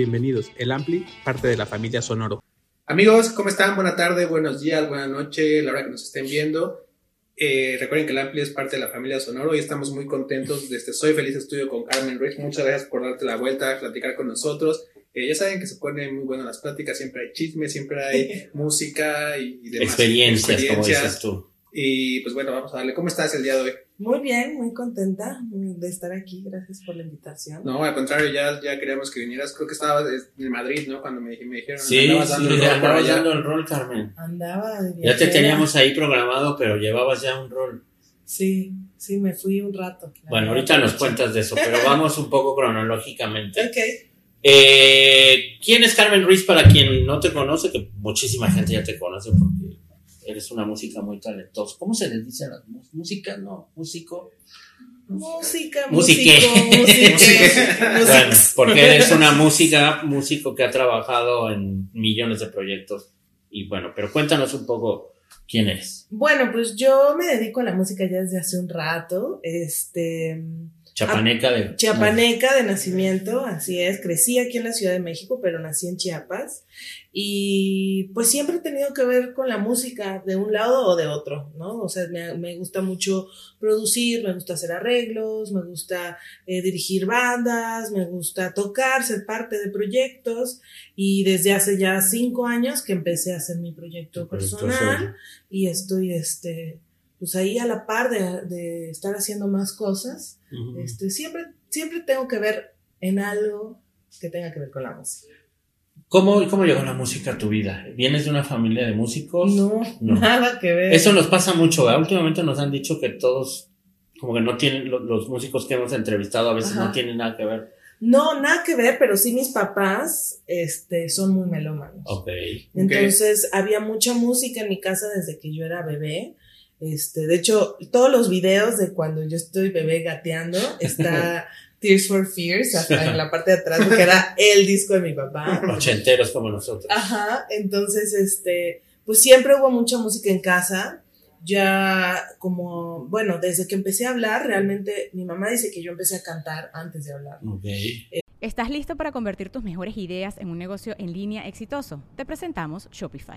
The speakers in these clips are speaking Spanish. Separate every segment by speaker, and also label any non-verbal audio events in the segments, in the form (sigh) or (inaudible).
Speaker 1: Bienvenidos, el Ampli, parte de la familia Sonoro.
Speaker 2: Amigos, ¿cómo están? Buena tarde, buenos días, buena noche, la hora que nos estén viendo. Eh, recuerden que el Ampli es parte de la familia Sonoro y estamos muy contentos de este Soy Feliz Estudio con Carmen Ruiz. Muchas gracias por darte la vuelta, a platicar con nosotros. Eh, ya saben que se ponen muy buenas las pláticas, siempre hay chisme, siempre hay (laughs) música y, y demás.
Speaker 3: Experiencias, como dices tú.
Speaker 2: Y pues bueno, vamos a darle. ¿Cómo estás el día de hoy?
Speaker 4: Muy bien, muy contenta de estar aquí. Gracias por la invitación.
Speaker 2: No, al contrario, ya, ya queríamos que vinieras. Creo que estabas en Madrid, ¿no? Cuando me, me dijeron.
Speaker 3: Sí,
Speaker 2: andabas
Speaker 3: sí,
Speaker 2: dando el rol
Speaker 3: andabas dando el rol, Carmen.
Speaker 4: Andaba de
Speaker 3: Ya te teníamos ahí programado, pero llevabas ya un rol.
Speaker 4: Sí, sí, me fui un rato.
Speaker 3: Bueno, ahorita nos cuentas de eso, pero (laughs) vamos un poco cronológicamente.
Speaker 4: Ok.
Speaker 3: Eh, ¿Quién es Carmen Ruiz para quien no te conoce? Que muchísima gente ya te conoce porque eres una música muy talentosa. ¿Cómo se les dice a las música? No, músico.
Speaker 4: Música,
Speaker 3: musique, (laughs) Bueno, porque eres una música, músico que ha trabajado en millones de proyectos. Y bueno, pero cuéntanos un poco quién eres.
Speaker 4: Bueno, pues yo me dedico a la música ya desde hace un rato. Este.
Speaker 3: Chapaneca de.
Speaker 4: Chiapaneca de nacimiento, así es. Crecí aquí en la Ciudad de México, pero nací en Chiapas. Y pues siempre he tenido que ver con la música de un lado o de otro, ¿no? O sea, me, me gusta mucho producir, me gusta hacer arreglos, me gusta eh, dirigir bandas, me gusta tocar, ser parte de proyectos. Y desde hace ya cinco años que empecé a hacer mi proyecto personal y estoy, este, pues ahí a la par de, de estar haciendo más cosas.
Speaker 3: Ujú.
Speaker 4: Este, siempre, siempre tengo que ver en algo que tenga que ver con la música.
Speaker 3: ¿Cómo, ¿Cómo llegó la música a tu vida? ¿Vienes de una familia de músicos?
Speaker 4: No,
Speaker 3: No.
Speaker 4: nada que ver.
Speaker 3: Eso nos pasa mucho, ¿verdad? Últimamente nos han dicho que todos, como que no tienen, lo- los, músicos que hemos entrevistado a veces
Speaker 4: Ajá.
Speaker 3: no tienen nada que ver.
Speaker 4: No, nada que ver, pero sí mis papás, este, son muy melómanos.
Speaker 3: Ok.
Speaker 4: Entonces, había mucha música en mi casa desde que yo era bebé. Este, de hecho, todos los videos de cuando yo estoy bebé gateando está (laughs) Tears for Fears hasta en la parte de atrás, porque era el disco de mi papá.
Speaker 3: Ochenteros como nosotros.
Speaker 4: Ajá, entonces, este, pues siempre hubo mucha música en casa. Ya como, bueno, desde que empecé a hablar, realmente mi mamá dice que yo empecé a cantar antes de hablar.
Speaker 3: Ok.
Speaker 5: ¿Estás listo para convertir tus mejores ideas en un negocio en línea exitoso? Te presentamos Shopify.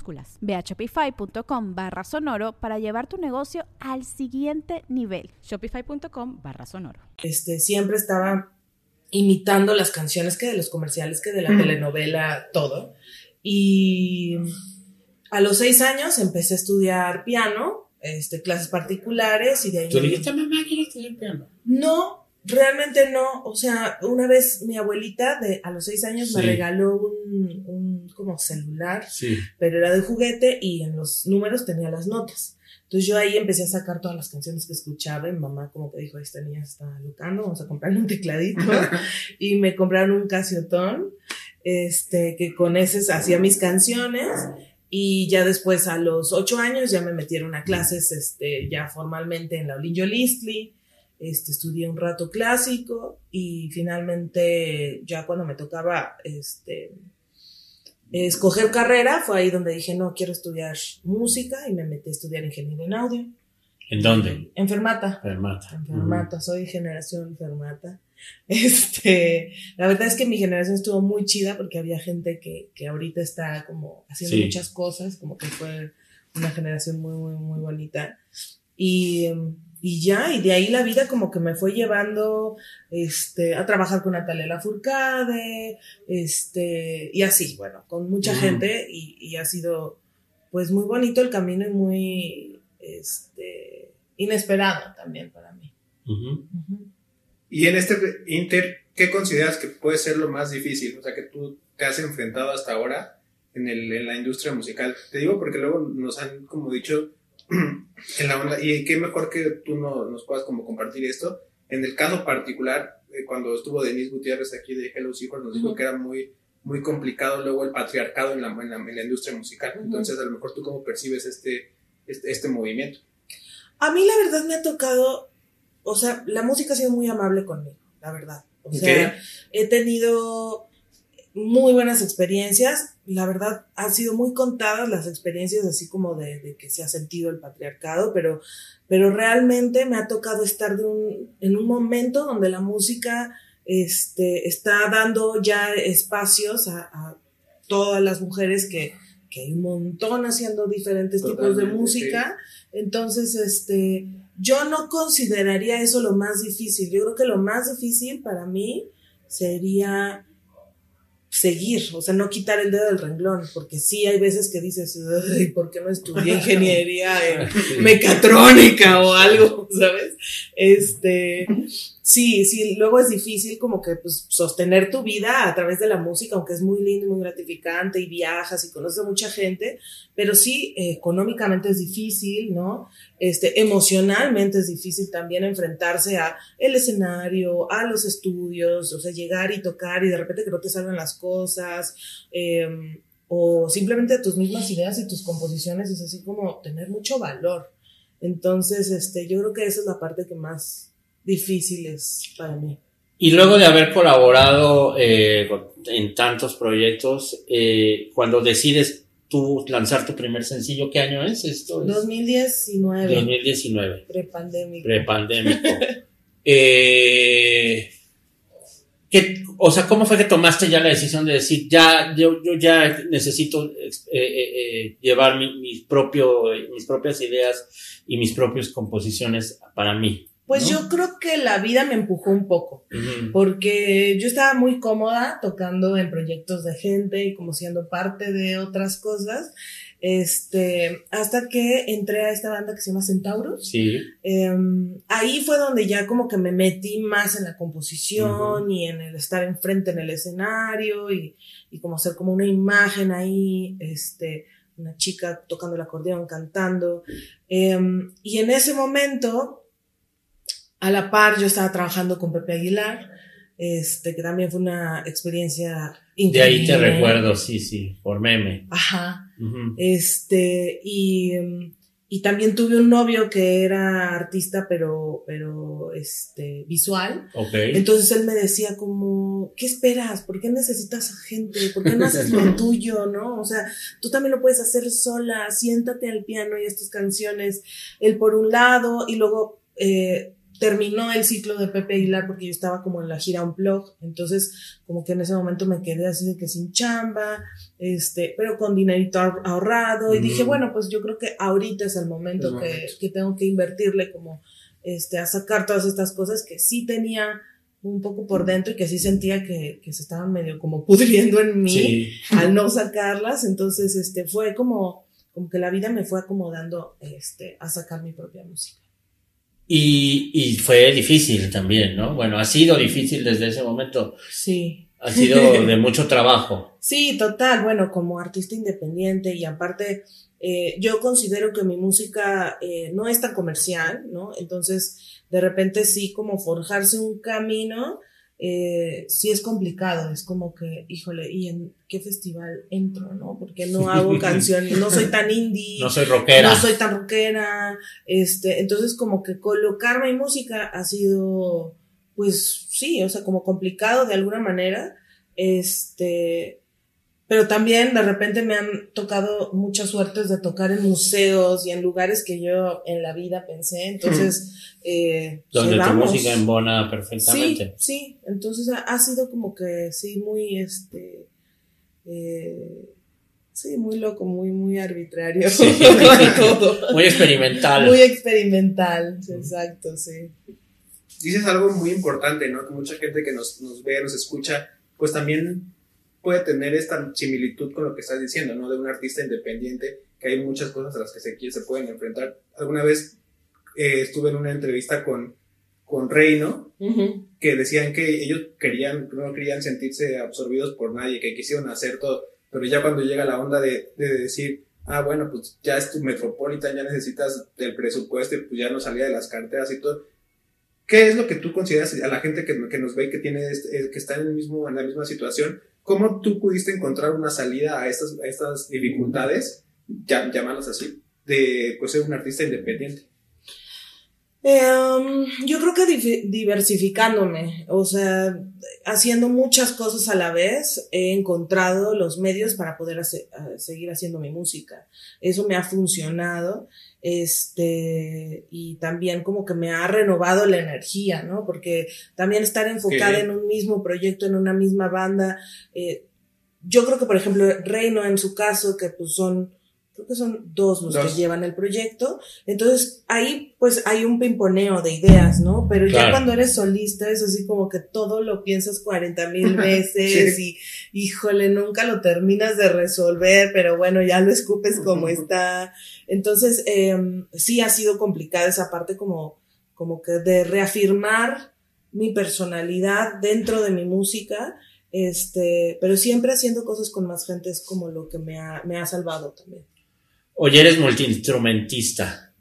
Speaker 6: Ve a shopify.com barra sonoro para llevar tu negocio al siguiente nivel.
Speaker 5: Shopify.com barra sonoro.
Speaker 4: Este, siempre estaba imitando las canciones que de los comerciales, que de la telenovela, todo. Y a los seis años empecé a estudiar piano, este, clases particulares y de ahí...
Speaker 3: ¿Tú dijiste, mamá, quiero estudiar piano?
Speaker 4: No, realmente no. O sea, una vez mi abuelita de a los seis años me
Speaker 3: Sí.
Speaker 4: regaló un, un como celular,
Speaker 3: Sí.
Speaker 4: pero era de juguete y en los números tenía las notas. Entonces yo ahí empecé a sacar todas las canciones que escuchaba y mi mamá como que dijo, esta niña está locando, vamos a comprarle un tecladito. (laughs) y me compraron un casiotón, este, que con ese hacía mis canciones. Y ya después, a los ocho años, ya me metieron a clases, este, ya formalmente en la Olinjo Listli. Este, estudié un rato clásico y finalmente, ya cuando me tocaba, este, escoger carrera, fue ahí donde dije, no, quiero estudiar música y me metí a estudiar ingeniería en audio.
Speaker 3: ¿En dónde?
Speaker 4: En Fermata.
Speaker 3: Fermata.
Speaker 4: En Fermata, soy generación Fermata. (laughs) Este, la verdad es que mi generación estuvo muy chida porque había gente que, que ahorita está como haciendo
Speaker 3: Sí.
Speaker 4: muchas cosas, como que fue una generación muy, muy, muy bonita. Y, em, y ya, y de ahí la vida como que me fue llevando este, a trabajar con Natalia Lafourcade, este, y así, bueno, con mucha
Speaker 3: Mm.
Speaker 4: gente, y, y ha sido pues muy bonito el camino y muy este, inesperado también para mí.
Speaker 3: Ujú.
Speaker 2: Y en este inter, ¿qué consideras que puede ser lo más difícil? O sea, que tú te has enfrentado hasta ahora en, el, en la industria musical. Te digo porque luego nos han como dicho en la onda, y qué mejor que tú no, nos puedas como compartir esto. En el caso particular, eh, cuando estuvo Denise Gutiérrez aquí de Hello Seahorse, nos dijo que era muy, muy complicado luego el patriarcado en la, en la, en la industria musical. Entonces, a lo mejor tú cómo percibes este, este, este movimiento.
Speaker 4: A mí la verdad me ha tocado, o sea, la música ha sido muy amable conmigo, la verdad. O sea, he tenido muy buenas experiencias. La verdad, han sido muy contadas las experiencias así como de, de que se ha sentido el patriarcado, pero, pero realmente me ha tocado estar de un, en un momento donde la música este, está dando ya espacios a, a todas las mujeres que, que hay un montón haciendo diferentes tipos de música. Entonces, este, yo no consideraría eso lo más difícil. Yo creo que lo más difícil para mí sería seguir, o sea, no quitar el dedo del renglón, porque sí hay veces que dices, "Ay, ¿por qué no estudié ingeniería (laughs) en mecatrónica o algo, ¿sabes? Este, sí, sí, luego es difícil como que pues sostener tu vida a través de la música, aunque es muy lindo y muy gratificante y viajas y conoces a mucha gente, pero sí, eh, económicamente es difícil, ¿no? Este, emocionalmente es difícil también enfrentarse a el escenario, a los estudios, o sea, llegar y tocar y de repente que no te salgan las cosas, eh, o simplemente tus mismas ideas y tus composiciones, es así como tener mucho valor. Entonces, este, yo creo que esa es la parte que más difícil es para mí.
Speaker 3: Y luego de haber colaborado eh, en tantos proyectos, eh, cuando decides tú lanzar tu primer sencillo, ¿qué año es esto? Es
Speaker 4: 2019,
Speaker 3: 2019,
Speaker 4: prepandémico.
Speaker 3: prepandémico. (laughs) eh, ¿qué- o sea, ¿cómo fue que tomaste ya la decisión de decir, ya, yo, yo ya necesito eh, eh, eh, llevar mi, mis, propio, mis propias ideas y mis propias composiciones para mí?
Speaker 4: Pues
Speaker 3: ¿no?
Speaker 4: yo creo que la vida me empujó un poco. Porque yo estaba muy cómoda tocando en proyectos de gente y como siendo parte de otras cosas, este, hasta que entré a esta banda que se llama Centauros.
Speaker 3: Sí.
Speaker 4: Em, ahí fue donde ya como que me metí más en la composición y en el estar enfrente en el escenario y, y como hacer como una imagen ahí, este, una chica tocando el acordeón, cantando. Em, y en ese momento, a la par, yo estaba trabajando con Pepe Aguilar, este, que también fue una experiencia
Speaker 3: De ahí te
Speaker 4: increíble.
Speaker 3: recuerdo, sí, sí, por meme.
Speaker 4: Ajá. Este, y, em, y también tuve un novio que era artista, pero, pero, este, visual. Entonces él me decía como, ¿qué esperas? ¿Por qué necesitas a gente? ¿Por qué no haces lo (laughs) tuyo, no? O sea, tú también lo puedes hacer sola, siéntate al piano y estas canciones, él por un lado, y luego eh, terminó el ciclo de Pepe Aguilar porque yo estaba como en la gira un blog, entonces como que en ese momento me quedé así de que sin chamba, este, pero con dinerito ahor- ahorrado, y
Speaker 3: Mm.
Speaker 4: dije, bueno, pues yo creo que ahorita es el momento,
Speaker 2: El
Speaker 4: que, que tengo que invertirle como este, a sacar todas estas cosas que sí tenía un poco por dentro y que sí sentía que, que se estaban medio como pudriendo en mí
Speaker 3: Sí.
Speaker 4: al no sacarlas. Entonces, este, fue como, como que la vida me fue acomodando, este, a sacar mi propia música.
Speaker 3: Y, y fue difícil también, ¿no? Bueno, ha sido difícil desde ese momento.
Speaker 4: Sí.
Speaker 3: Ha sido (laughs) de mucho trabajo.
Speaker 4: Sí, total. Bueno, como artista independiente y aparte, eh, yo considero que mi música eh, no es tan comercial, ¿no? Entonces, de repente sí, como forjarse un camino, eh, sí es complicado. Es como que, híjole, ¿y en qué festival entro, no? Porque no hago canciones, no soy tan (laughs) indie.
Speaker 3: No soy rockera.
Speaker 4: No soy tan rockera, este, entonces como que colocar mi música ha sido, pues sí, o sea, como complicado de alguna manera, este, pero también de repente me han tocado muchas suertes de tocar en museos y en lugares que yo en la vida pensé, entonces, eh,
Speaker 3: donde tu música embona
Speaker 4: Sí,
Speaker 3: perfectamente.
Speaker 4: sí, entonces ha, ha sido como que sí, muy, este, eh, sí, muy loco, muy, muy arbitrario.
Speaker 3: Sí. (laughs) (laughs)
Speaker 4: todo.
Speaker 3: Muy experimental.
Speaker 4: Muy experimental, exacto, sí.
Speaker 2: dices algo muy importante, ¿no? Que mucha gente que nos, nos ve, nos escucha, pues también puede tener esta similitud con lo que estás diciendo, ¿no? De un artista independiente, que hay muchas cosas a las que se, se pueden enfrentar. Alguna vez eh, estuve en una entrevista con, con Reino, que decían que ellos querían, no querían sentirse absorbidos por nadie, que quisieron hacer todo, pero ya cuando llega la onda de, de decir, ah, bueno, pues ya es tu Metropolitan, ya necesitas del presupuesto y pues ya no salía de las carteras y todo. ¿Qué es lo que tú consideras a la gente que, que nos ve y que tiene este- que está en, el mismo, en la misma situación? ¿Cómo tú pudiste encontrar una salida a estas, a estas dificultades, llamarlas así, de pues, ser un artista independiente?
Speaker 4: Em, yo creo que diversificándome, o sea, haciendo muchas cosas a la vez, he encontrado los medios para poder seguir haciendo mi música. Eso me ha funcionado, este, y también como que me ha renovado la energía, ¿no? Porque también estar enfocada en un mismo proyecto, en una misma banda, eh, yo creo que, por ejemplo, Reino en su caso, que pues son, creo que son dos los
Speaker 2: Dos.
Speaker 4: que llevan el proyecto, entonces ahí pues hay un pimponeo de ideas, ¿no? Pero ya cuando eres solista es así como que todo lo piensas 40 mil veces y híjole, nunca lo terminas de resolver, pero bueno, ya lo escupes como está. Entonces, em, sí ha sido complicada esa parte como, como que de reafirmar mi personalidad dentro de mi música, este, pero siempre haciendo cosas con más gente es como lo que me ha, me ha salvado también.
Speaker 3: Oye, eres multiinstrumentista,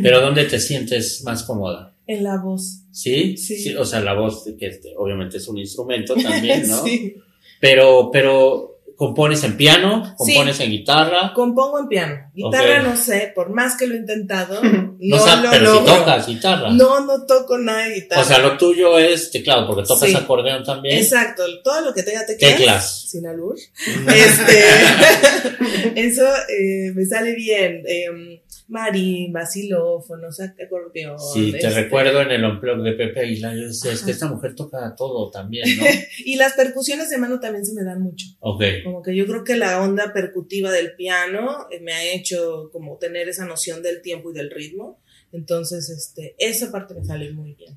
Speaker 3: pero (laughs) ¿dónde te sientes más cómoda?
Speaker 4: En la voz.
Speaker 3: ¿Sí?
Speaker 4: Sí.
Speaker 3: o sea, la voz, que este, obviamente es un instrumento también, (laughs) ¿no?
Speaker 4: sí.
Speaker 3: Pero, pero, ¿compones en piano? ¿Compones en guitarra?
Speaker 4: Compongo en piano. Guitarra no sé, por más que lo he intentado, (laughs) no, lo
Speaker 3: pero
Speaker 4: logro.
Speaker 3: si tocas guitarra.
Speaker 4: No, no toco nada de guitarra.
Speaker 3: O sea, lo tuyo es teclado, porque tocas
Speaker 4: Sí.
Speaker 3: acordeón también.
Speaker 4: Exacto, todo lo que tenga teclas.
Speaker 3: Teclas.
Speaker 4: Sin albur. (laughs) Este, (laughs) eso eh, me sale bien. Eh, marimba, xilófonos, acordeón.
Speaker 3: Sí, te
Speaker 4: este,
Speaker 3: recuerdo en el unplug de Pepe y la yo decía, es que esta mujer toca todo también, ¿no? (laughs)
Speaker 4: Y las percusiones de mano también se me dan mucho.
Speaker 3: Ok.
Speaker 4: Como que yo creo que la onda percutiva del piano eh, me ha hecho como tener esa noción del tiempo y del ritmo. Entonces, este, esa parte me sale muy bien.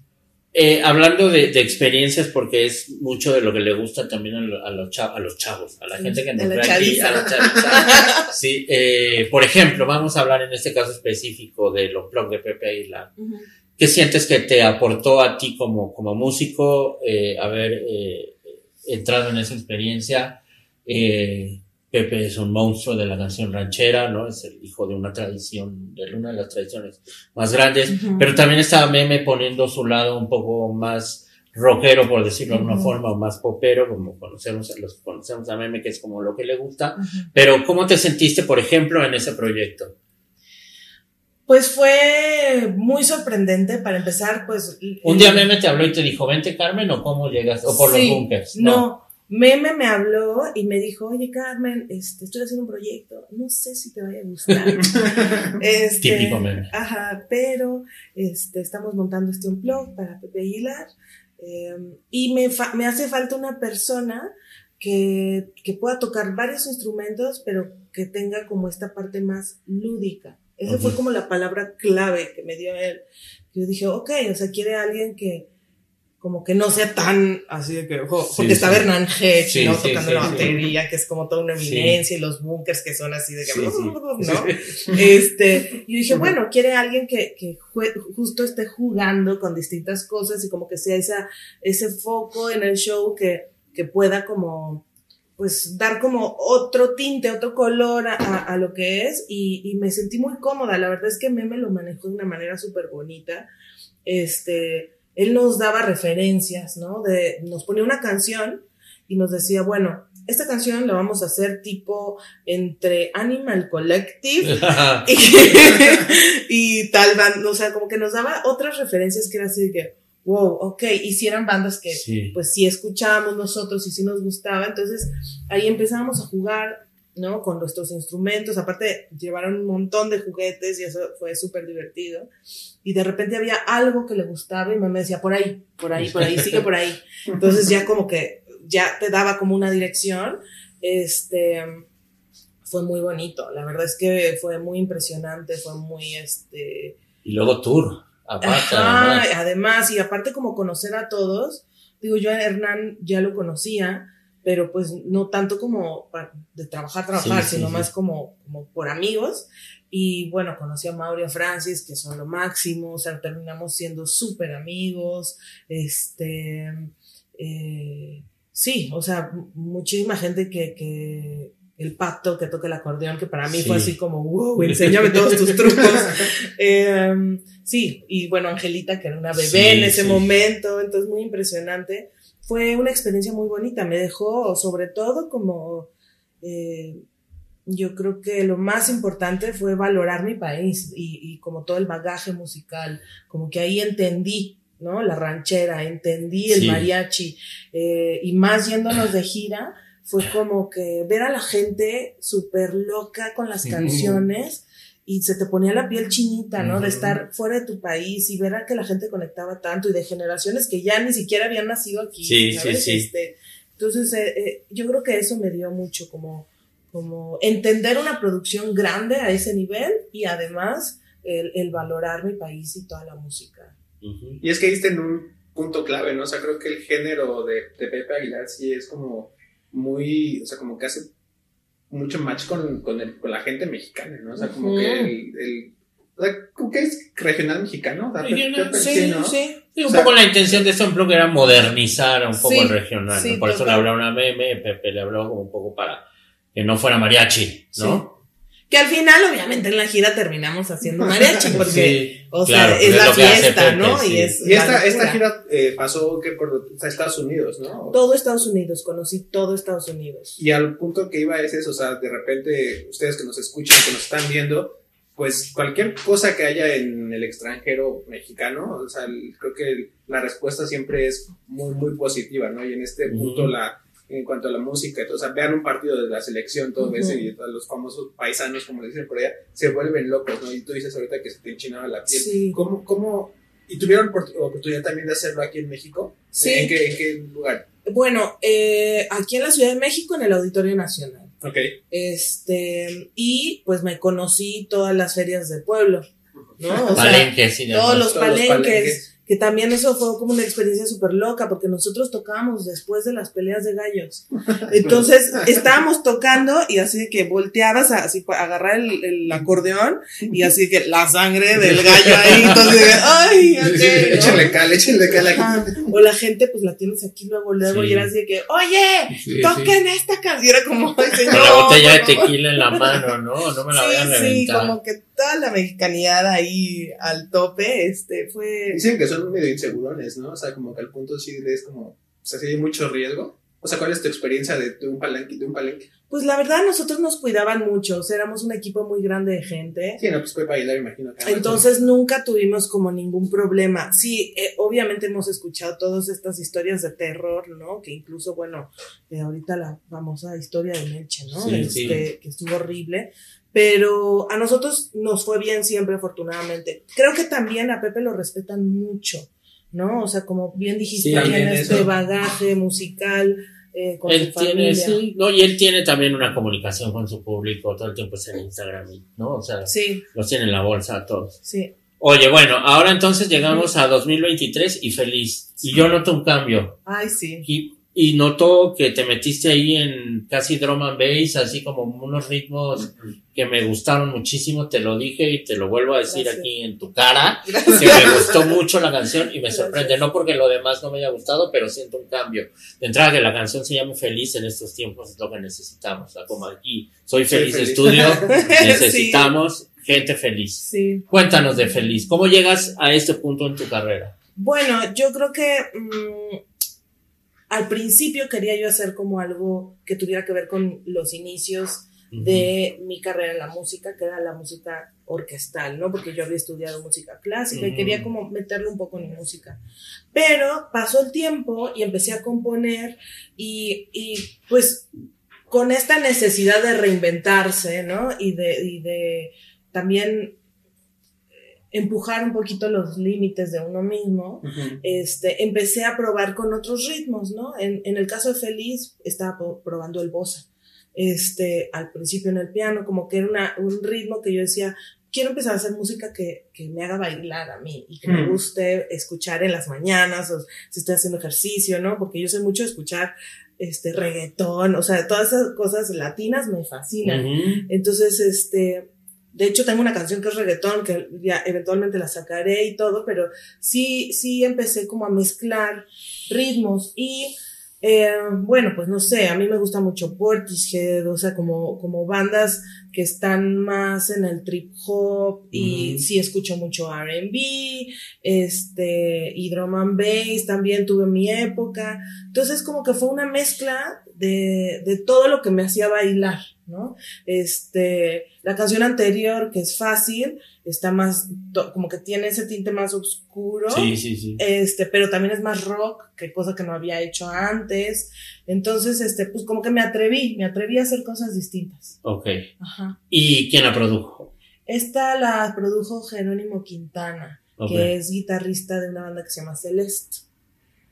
Speaker 3: Eh, hablando de, de experiencias, porque es mucho de lo que le gusta también a, lo- a los, cha- a los chavos, a la gente que nos ve aquí, a la chaviza. (laughs) Sí, eh, por ejemplo, vamos a hablar en este caso específico del unplug de Pepe Aguilar. ¿Qué sientes que te aportó a ti como, como músico eh, haber eh, entrado en esa experiencia? Eh, Pepe es un monstruo de la canción ranchera, ¿no? Es el hijo de una tradición, de una de las tradiciones más grandes,
Speaker 4: Ujú.
Speaker 3: pero también estaba Meme poniendo su lado un poco más rockero, por decirlo de alguna forma, o más popero, como conocemos, los conocemos a Meme, que es como lo que le gusta. Pero, ¿cómo te sentiste, por ejemplo, en ese proyecto?
Speaker 4: Pues fue muy sorprendente para empezar, pues...
Speaker 3: Un día Meme te habló y te dijo, vente Carmen, o cómo llegas, o por
Speaker 4: Sí,
Speaker 3: los bunkers.
Speaker 4: No. Meme me habló y me dijo, oye Carmen, este, estoy haciendo un proyecto, no sé si te vaya a gustar. (laughs) Este,
Speaker 3: Típico Meme.
Speaker 4: Ajá, pero este, estamos montando este blog para Pepe Aguilar eh, y me, fa- me hace falta una persona que, que pueda tocar varios instrumentos, pero que tenga como esta parte más lúdica. Esa fue como la palabra clave que me dio él. Yo dije, ok, o sea, quiere alguien que como que no sea tan así de que, ojo,
Speaker 3: Sí,
Speaker 4: porque está
Speaker 3: sí.
Speaker 4: Bernard Hedge,
Speaker 3: Sí,
Speaker 4: ¿no? Tocando la batería, que es como toda una eminencia, y los bunkers que son así de que. ¿no? Este, y dije, bueno, quiere alguien que, que justo esté jugando con distintas cosas y como que sea esa, ese foco en el show que, que pueda como, pues, dar como otro tinte, otro color a, a- a lo que es y, y me sentí muy cómoda. La verdad es que Meme lo manejó de una manera súper bonita. Este, él nos daba referencias, ¿no? De, nos ponía una canción y nos decía, bueno, esta canción la vamos a hacer tipo entre Animal Collective (laughs) y, y tal banda, o sea, como que nos daba otras referencias que era así de que, wow, ok, hicieran bandas que
Speaker 3: sí.
Speaker 4: pues sí escuchábamos nosotros y sí nos gustaba, entonces ahí empezábamos a jugar, ¿no? Con nuestros instrumentos, aparte llevaron un montón de juguetes y eso fue súper divertido, y de repente había algo que le gustaba y me decía, por ahí, por ahí, por ahí, sigue por ahí, entonces ya como que ya te daba como una dirección, este, fue muy bonito, la verdad es que fue muy impresionante, fue muy, este,
Speaker 3: Y luego tour, aparte,
Speaker 4: Ajá,
Speaker 3: además.
Speaker 4: además, y aparte como conocer a todos, digo, yo a Hernán ya lo conocía, pero pues no tanto como de trabajar, trabajar,
Speaker 3: Sí, sí,
Speaker 4: sino
Speaker 3: sí.
Speaker 4: más como, como por amigos. Y bueno, conocí a Mauro y a Francis, que son lo máximo, o sea, terminamos siendo súper amigos, este, eh, sí, o sea, muchísima gente que, que el pacto que toca el acordeón, que para mí
Speaker 3: Sí.
Speaker 4: fue así como, wow, enséñame todos tus trucos. (laughs) Eh, sí, y bueno, Angelita, que era una bebé
Speaker 3: Sí,
Speaker 4: en ese
Speaker 3: sí.
Speaker 4: momento, entonces muy impresionante. Fue una experiencia muy bonita, me dejó sobre todo como, eh, yo creo que lo más importante fue valorar mi país y, y como todo el bagaje musical, como que ahí entendí, ¿no? La ranchera, entendí el
Speaker 3: Sí.
Speaker 4: mariachi, eh, y más yéndonos de gira, fue como que ver a la gente súper loca con las canciones y se te ponía la piel chinita, ¿no? De
Speaker 3: Ujú.
Speaker 4: estar fuera de tu país y ver a que la gente conectaba tanto y de generaciones que ya ni siquiera habían nacido aquí.
Speaker 3: Sí,
Speaker 4: ¿sabes?
Speaker 3: sí, sí.
Speaker 4: Este, entonces, eh, eh, yo creo que eso me dio mucho, como, como entender una producción grande a ese nivel y además el, el valorar mi país y toda la música.
Speaker 3: Ujú.
Speaker 2: Y es que diste en un punto clave, ¿no? O sea, creo que el género de, de Pepe Aguilar sí es como muy, o sea, como que hace mucho match con, con, el- con la gente mexicana, ¿no? O sea, como que el, el- o sea, como que es regional mexicano, o sea, Pepe-
Speaker 3: Regional,
Speaker 4: Sí,
Speaker 2: ¿no?
Speaker 4: sí.
Speaker 3: Sí, un
Speaker 2: O sea-
Speaker 3: poco la intención de este que era modernizar un poco
Speaker 4: Sí,
Speaker 3: el regional,
Speaker 4: sí,
Speaker 3: ¿no? por eso le hablaba una meme, Pepe le habló como un poco para que no fuera mariachi, ¿no?
Speaker 4: Que al final, obviamente, en la gira terminamos haciendo mariachi, porque,
Speaker 3: Sí,
Speaker 4: o
Speaker 3: claro,
Speaker 4: sea, es la fiesta,
Speaker 3: Pepe,
Speaker 4: ¿no?
Speaker 3: sí.
Speaker 4: Y es
Speaker 2: Y esta, esta gira eh, pasó que por Estados Unidos, ¿no?
Speaker 4: Todo Estados Unidos, conocí todo Estados Unidos.
Speaker 2: Y al punto que iba es eso, o sea, de repente ustedes que nos escuchan, que nos están viendo, pues cualquier cosa que haya en el extranjero mexicano, o sea, el- creo que la respuesta siempre es muy, muy positiva, ¿no? Y en este punto, la, en cuanto a la música, o sea, vean un partido de la selección todo
Speaker 4: Ujú.
Speaker 2: ese y todos los famosos paisanos, como dicen por allá, se vuelven locos, ¿no? Y tú dices ahorita que se te enchinaba la piel.
Speaker 4: Sí.
Speaker 2: ¿Cómo, cómo, y tuvieron opor- oportunidad también de hacerlo aquí en México?
Speaker 4: Sí.
Speaker 2: ¿En qué, en qué lugar?
Speaker 4: Bueno, eh, aquí en la Ciudad de México, en el Auditorio Nacional.
Speaker 2: Ok.
Speaker 4: Este, y pues me conocí todas las ferias del pueblo, ¿no? O sea,
Speaker 3: Palenques y demás.
Speaker 4: todos los
Speaker 2: Todos los
Speaker 4: palenques,
Speaker 2: palenques.
Speaker 4: Que también eso fue como una experiencia súper loca, porque nosotros tocábamos después de las peleas de gallos. (laughs) Entonces, estábamos tocando y así de que volteabas a, así a agarrar el, el acordeón y así que la sangre del gallo ahí, entonces, ay, ok, ¿no?
Speaker 2: Échenle cal, échenle cal aquí.
Speaker 4: O la gente, pues la tienes aquí luego, luego,
Speaker 3: Sí.
Speaker 4: y era así de que, oye,
Speaker 3: Sí,
Speaker 4: toquen esta canción. Y era como, ay, señor.
Speaker 3: Con la botella de tequila en la mano, ¿no? No me la voy a
Speaker 4: Sí, sí,
Speaker 3: reventar.
Speaker 4: como que toda la mexicanidad ahí al tope, este, fue...
Speaker 2: Dicen que son medio insegurones, ¿no? O sea, como que al punto sí es como, o sea, sí hay mucho riesgo. O sea, ¿cuál es tu experiencia de, de un palenque, de un palenque?
Speaker 4: Pues la verdad, nosotros nos cuidaban mucho, o sea, éramos un equipo muy grande de gente.
Speaker 2: Sí, no, pues Pepe Aguilar, imagino. que
Speaker 4: Entonces nunca tuvimos como ningún problema. Sí, eh, obviamente hemos escuchado todas estas historias de terror, ¿no? Que incluso, bueno, eh, ahorita la famosa historia de Melche, ¿no?
Speaker 3: Sí,
Speaker 4: este,
Speaker 3: sí.
Speaker 4: Que estuvo horrible. Pero a nosotros nos fue bien siempre, afortunadamente. Creo que también a Pepe lo respetan mucho, ¿no? O sea, como bien dijiste,
Speaker 3: Sí,
Speaker 4: tiene este
Speaker 2: eso.
Speaker 4: bagaje musical eh, con
Speaker 3: Él
Speaker 4: su
Speaker 3: tiene, sí, no, y él tiene también una comunicación con su público, todo el tiempo es en Instagram, ¿no? O sea,
Speaker 4: Sí,
Speaker 3: los tiene en la bolsa a todos.
Speaker 4: sí.
Speaker 3: Oye, bueno, ahora entonces llegamos a 2023 y feliz. Y yo noto un cambio.
Speaker 4: Ay, sí.
Speaker 3: Y, y noto que te metiste ahí en casi drum and bass, así como unos ritmos que me gustaron muchísimo, te lo dije y te lo vuelvo a decir
Speaker 4: Gracias.
Speaker 3: aquí en tu cara, que
Speaker 4: Gracias.
Speaker 3: me gustó mucho la canción y me
Speaker 4: Gracias.
Speaker 3: sorprende, no porque lo demás no me haya gustado, pero siento un cambio. De entrada que la canción se llame Feliz en estos tiempos es lo que necesitamos, o sea, como aquí, Soy
Speaker 2: Soy
Speaker 3: Feliz
Speaker 2: feliz.
Speaker 3: Estudio, (laughs)
Speaker 4: Sí.
Speaker 3: necesitamos gente feliz.
Speaker 4: Sí.
Speaker 3: Cuéntanos de Feliz, ¿cómo llegas a este punto en tu carrera?
Speaker 4: Bueno, yo creo que mm, al principio quería yo hacer como algo que tuviera que ver con los inicios de mi carrera en la música, que era la música orquestal, ¿no? Porque yo había estudiado música clásica y quería como meterle un poco en mi música. Pero pasó el tiempo y empecé a componer y, y pues con esta necesidad de reinventarse, ¿no? Y de, y de también empujar un poquito los límites de uno mismo, este, empecé a probar con otros ritmos, ¿no? En, en el caso de Feliz, estaba probando el bossa. Este, al principio en el piano, como que era una- un ritmo que yo decía, quiero empezar a hacer música que, que me haga bailar a mí y que me
Speaker 2: Mm.
Speaker 4: guste escuchar en las mañanas o si estoy haciendo ejercicio, ¿no? Porque yo sé mucho escuchar este reggaetón, o sea, todas esas cosas latinas me fascinan. Entonces, este, de hecho, tengo una canción que es reggaetón, que ya eventualmente la sacaré y todo, pero sí, sí empecé como a mezclar ritmos y eh, bueno, pues no sé, a mí me gusta mucho Portishead, o sea, como, como bandas que están más en el trip hop y sí escucho mucho R&B, este, y drum and bass también tuve mi época. Entonces como que fue una mezcla de, de todo lo que me hacía bailar, ¿no? Este, la canción anterior, que es fácil, está más, como que tiene ese tinte más oscuro.
Speaker 3: Sí, sí, sí.
Speaker 4: Este, pero también es más rock, que cosa que no había hecho antes. Entonces, este, pues como que me atreví, me atreví a hacer cosas distintas.
Speaker 3: Ok.
Speaker 4: Ajá.
Speaker 3: ¿Y quién la produjo?
Speaker 4: Esta la produjo Jerónimo Quintana, que es guitarrista de una banda que se llama Celeste.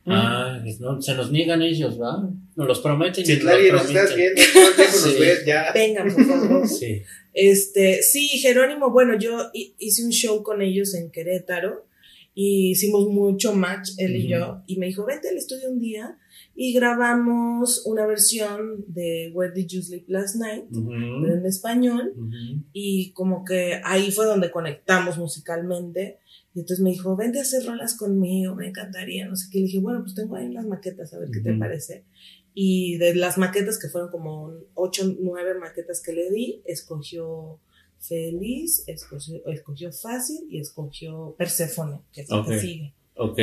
Speaker 3: Ah, no, se nos niegan ellos, ¿va? Nos los prometen. y
Speaker 2: Citlali,
Speaker 3: nos
Speaker 2: nos estás viendo, todo el tiempo nos
Speaker 3: Sí.
Speaker 2: ves ya.
Speaker 4: Vengan, por favor. (laughs)
Speaker 3: Sí.
Speaker 4: Este, sí, Jerónimo, bueno, yo hi- hice un show con ellos en Querétaro y hicimos mucho match, él y yo, y me dijo, vente al estudio un día y grabamos una versión de Where Did You Sleep Last Night, pero en español, y como que ahí fue donde conectamos musicalmente. Y entonces me dijo, vente a hacer rolas conmigo, me encantaría, no sé qué. Le dije, bueno, pues tengo ahí unas maquetas, a ver qué te parece. Y de las maquetas, que fueron como ocho, nueve maquetas que le di, escogió Feliz, escogió, escogió Fácil y escogió Perséfone, que es la
Speaker 3: Ok.
Speaker 4: que sigue.
Speaker 3: Ok.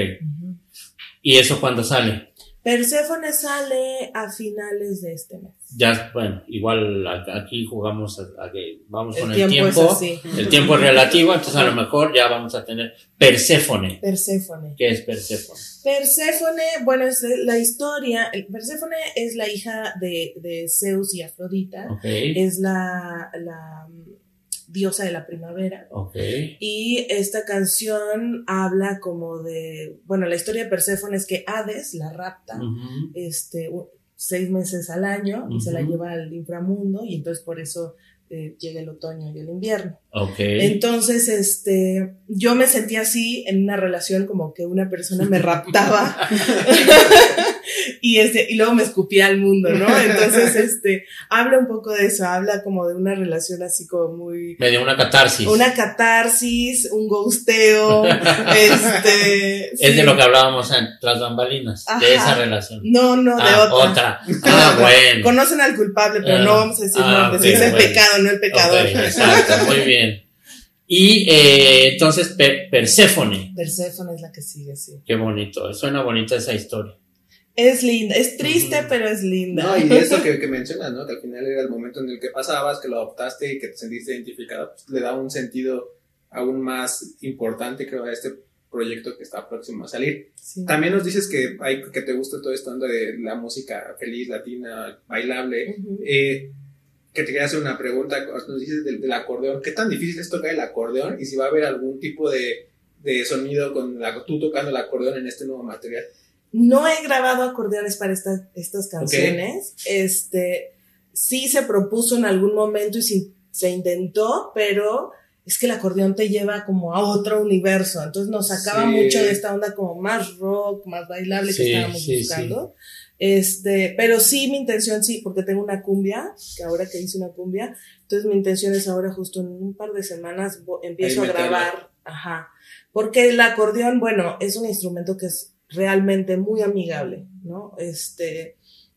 Speaker 3: ¿Y eso cuándo sale?
Speaker 4: Perséfone sale a finales de este mes.
Speaker 3: Ya, bueno, igual aquí jugamos a, a que vamos con
Speaker 4: El tiempo.
Speaker 3: El tiempo es relativo, entonces a lo mejor ya vamos a tener Perséfone.
Speaker 4: Perséfone.
Speaker 3: ¿Qué es Perséfone?
Speaker 4: Perséfone, bueno, es la historia. Perséfone es la hija de, de Zeus y Afrodita.
Speaker 3: Ok.
Speaker 4: Es la, la diosa de la primavera.
Speaker 3: Ok.
Speaker 4: Y esta canción habla como de. Bueno, la historia de Perséfone es que Hades la rapta
Speaker 3: Ujú.
Speaker 4: este, u- seis meses al año y se la lleva al inframundo, y entonces por eso eh, llega el otoño y el invierno.
Speaker 3: Ok.
Speaker 4: Entonces, este, yo me sentía así en una relación como que una persona me raptaba (laughs) y este, y luego me escupía al mundo, ¿no? (laughs) Entonces, este, habla un poco de eso, habla como de una relación así como muy,
Speaker 3: Me dio una catarsis.
Speaker 4: una catarsis, un ghosteo, (laughs) este.
Speaker 3: Es
Speaker 4: sí.
Speaker 3: de lo que hablábamos en tras bambalinas,
Speaker 4: Ajá.
Speaker 3: de esa relación.
Speaker 4: No, no, de
Speaker 3: ah,
Speaker 4: otra.
Speaker 3: Ah, (laughs) bueno.
Speaker 4: Conocen al culpable, pero
Speaker 3: Ah,
Speaker 4: no vamos a decir
Speaker 3: ah,
Speaker 4: nombres, es el
Speaker 3: bueno.
Speaker 4: pecado, no el pecador.
Speaker 3: Exacto, muy bien. Y eh, entonces Per- Perséfone,
Speaker 4: Perséfone es la que sigue, sí.
Speaker 3: qué bonito, suena bonita esa historia.
Speaker 4: Es linda, es triste, pero es linda.
Speaker 2: No, y eso que, (laughs) que mencionas, ¿no? Que al final era el momento en el que pasabas, que lo adoptaste y que te sentiste identificada, pues le da un sentido aún más importante, creo, a este proyecto que está próximo a salir.
Speaker 4: Sí.
Speaker 2: También nos dices que, hay, que te gusta todo esto de la música feliz, latina, bailable. Eh, que te quería hacer una pregunta, nos dices del, del acordeón, ¿qué tan difícil es tocar el acordeón? Y si va a haber algún tipo de, de sonido con la, tú tocando el acordeón en este nuevo material.
Speaker 4: No he grabado acordeones para estas, estas canciones. Este, sí se propuso en algún momento y sí- se intentó, pero es que el acordeón te lleva como a otro universo. Entonces nos sacaba
Speaker 2: Sí.
Speaker 4: mucho de esta onda como más rock, más bailable
Speaker 3: Sí,
Speaker 4: que estábamos buscando. Este, pero sí, mi intención sí, porque tengo una cumbia, que ahora que hice una cumbia, entonces mi intención es ahora justo en un par de semanas empiezo a
Speaker 2: Ahí
Speaker 4: grabar, ajá, porque el acordeón, bueno, es un instrumento que es realmente muy amigable, ¿no? Este,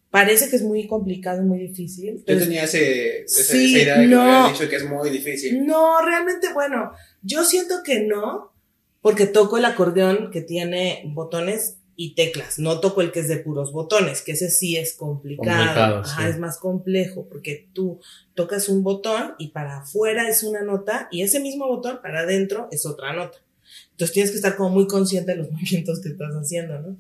Speaker 4: parece que es muy complicado muy difícil.
Speaker 2: Yo tenía ese, esa,
Speaker 4: Sí,
Speaker 2: esa idea de que
Speaker 4: no.
Speaker 2: me habían dicho que es muy difícil.
Speaker 4: No, realmente, bueno, yo siento que no, porque toco el acordeón que tiene botones y teclas, no toco el que es de puros botones, que ese sí es complicado,
Speaker 3: Complicado,
Speaker 4: Ajá,
Speaker 3: sí.
Speaker 4: es más complejo, porque tú tocas un botón y para afuera es una nota y ese mismo botón para adentro es otra nota. Entonces tienes que estar como muy consciente de los (laughs) movimientos que estás haciendo, ¿no?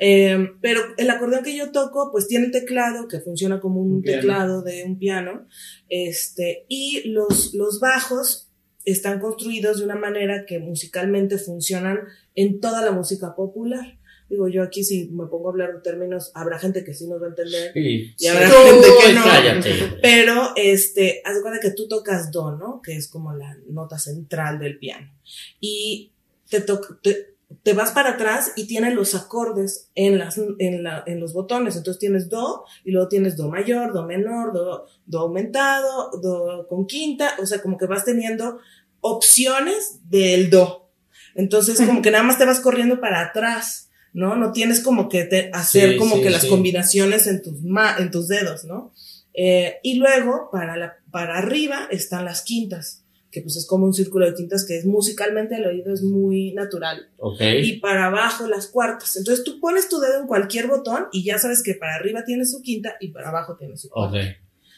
Speaker 4: Eh, pero el acordeón que yo toco, pues tiene teclado que funciona como un,
Speaker 2: Un
Speaker 4: teclado de un piano, este, y los, los bajos están construidos de una manera que musicalmente funcionan en toda la música popular. Digo, yo aquí si me pongo a hablar de términos, habrá gente que sí nos va a entender,
Speaker 3: Sí.
Speaker 4: Y habrá
Speaker 3: Uy,
Speaker 4: gente que no.
Speaker 3: Cállate.
Speaker 4: pero este, haz de cuenta que tú tocas do, ¿no? Que es como la nota central del piano. Y te te- te vas para atrás y tiene los acordes en, las, en, la, en los botones. Entonces tienes do y luego tienes do mayor, do menor, do, do aumentado, do con quinta. O sea, como que vas teniendo opciones del do. Entonces, como que nada más te vas corriendo para atrás, ¿no? No tienes como que te, hacer
Speaker 3: Sí,
Speaker 4: como
Speaker 3: sí,
Speaker 4: que las combinaciones en tus, ma- en tus dedos, ¿no? Eh, y luego, para, la, para arriba están las quintas, que pues es como un círculo de quintas que es musicalmente al oído es muy natural.
Speaker 3: Ok.
Speaker 4: Y para abajo las cuartas. Entonces tú pones tu dedo en cualquier botón y ya sabes que para arriba tiene su quinta y para abajo tiene su cuarta.
Speaker 3: Ok.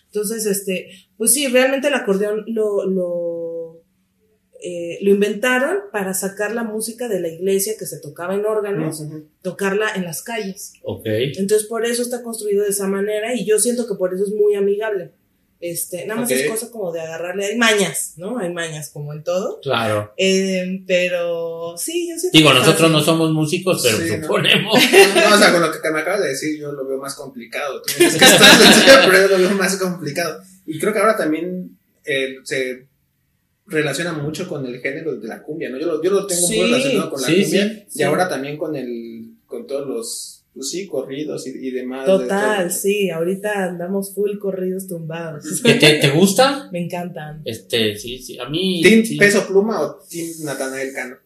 Speaker 4: Entonces, este, pues sí, realmente el acordeón lo, lo, eh, lo inventaron para sacar la música de la iglesia que se tocaba en órganos,
Speaker 2: Ujú.
Speaker 4: tocarla en las calles.
Speaker 3: Ok.
Speaker 4: Entonces, por eso está construido de esa manera y yo siento que por eso es muy amigable. Este, nada más es cosa como de agarrarle, hay mañas, ¿no? Hay mañas como en todo.
Speaker 3: Claro.
Speaker 4: Eh, pero sí, yo siento
Speaker 3: Digo,
Speaker 4: que
Speaker 3: nosotros
Speaker 4: fácil.
Speaker 3: no somos músicos, pero
Speaker 2: Sí,
Speaker 3: suponemos. (laughs)
Speaker 2: No, o sea, con lo que te me acabas de decir, yo lo veo más complicado. Tú me dices que está sencillo, pero yo lo veo más complicado. Y creo que ahora también eh, se relaciona mucho con el género de la cumbia, ¿no? Yo lo, yo lo tengo
Speaker 4: Sí,
Speaker 2: muy relacionado con la
Speaker 3: sí,
Speaker 2: cumbia
Speaker 3: sí,
Speaker 2: y
Speaker 4: sí.
Speaker 2: ahora también con el, con todos los, pues sí, corridos y, y demás. de
Speaker 4: Total, sí, ahorita andamos full corridos tumbados. (laughs)
Speaker 3: ¿Que te, te gusta?
Speaker 4: Me encantan.
Speaker 3: Este, sí, sí. A mí.
Speaker 2: ¿Team
Speaker 3: sí.
Speaker 2: Peso Pluma o Team Natanael Cano?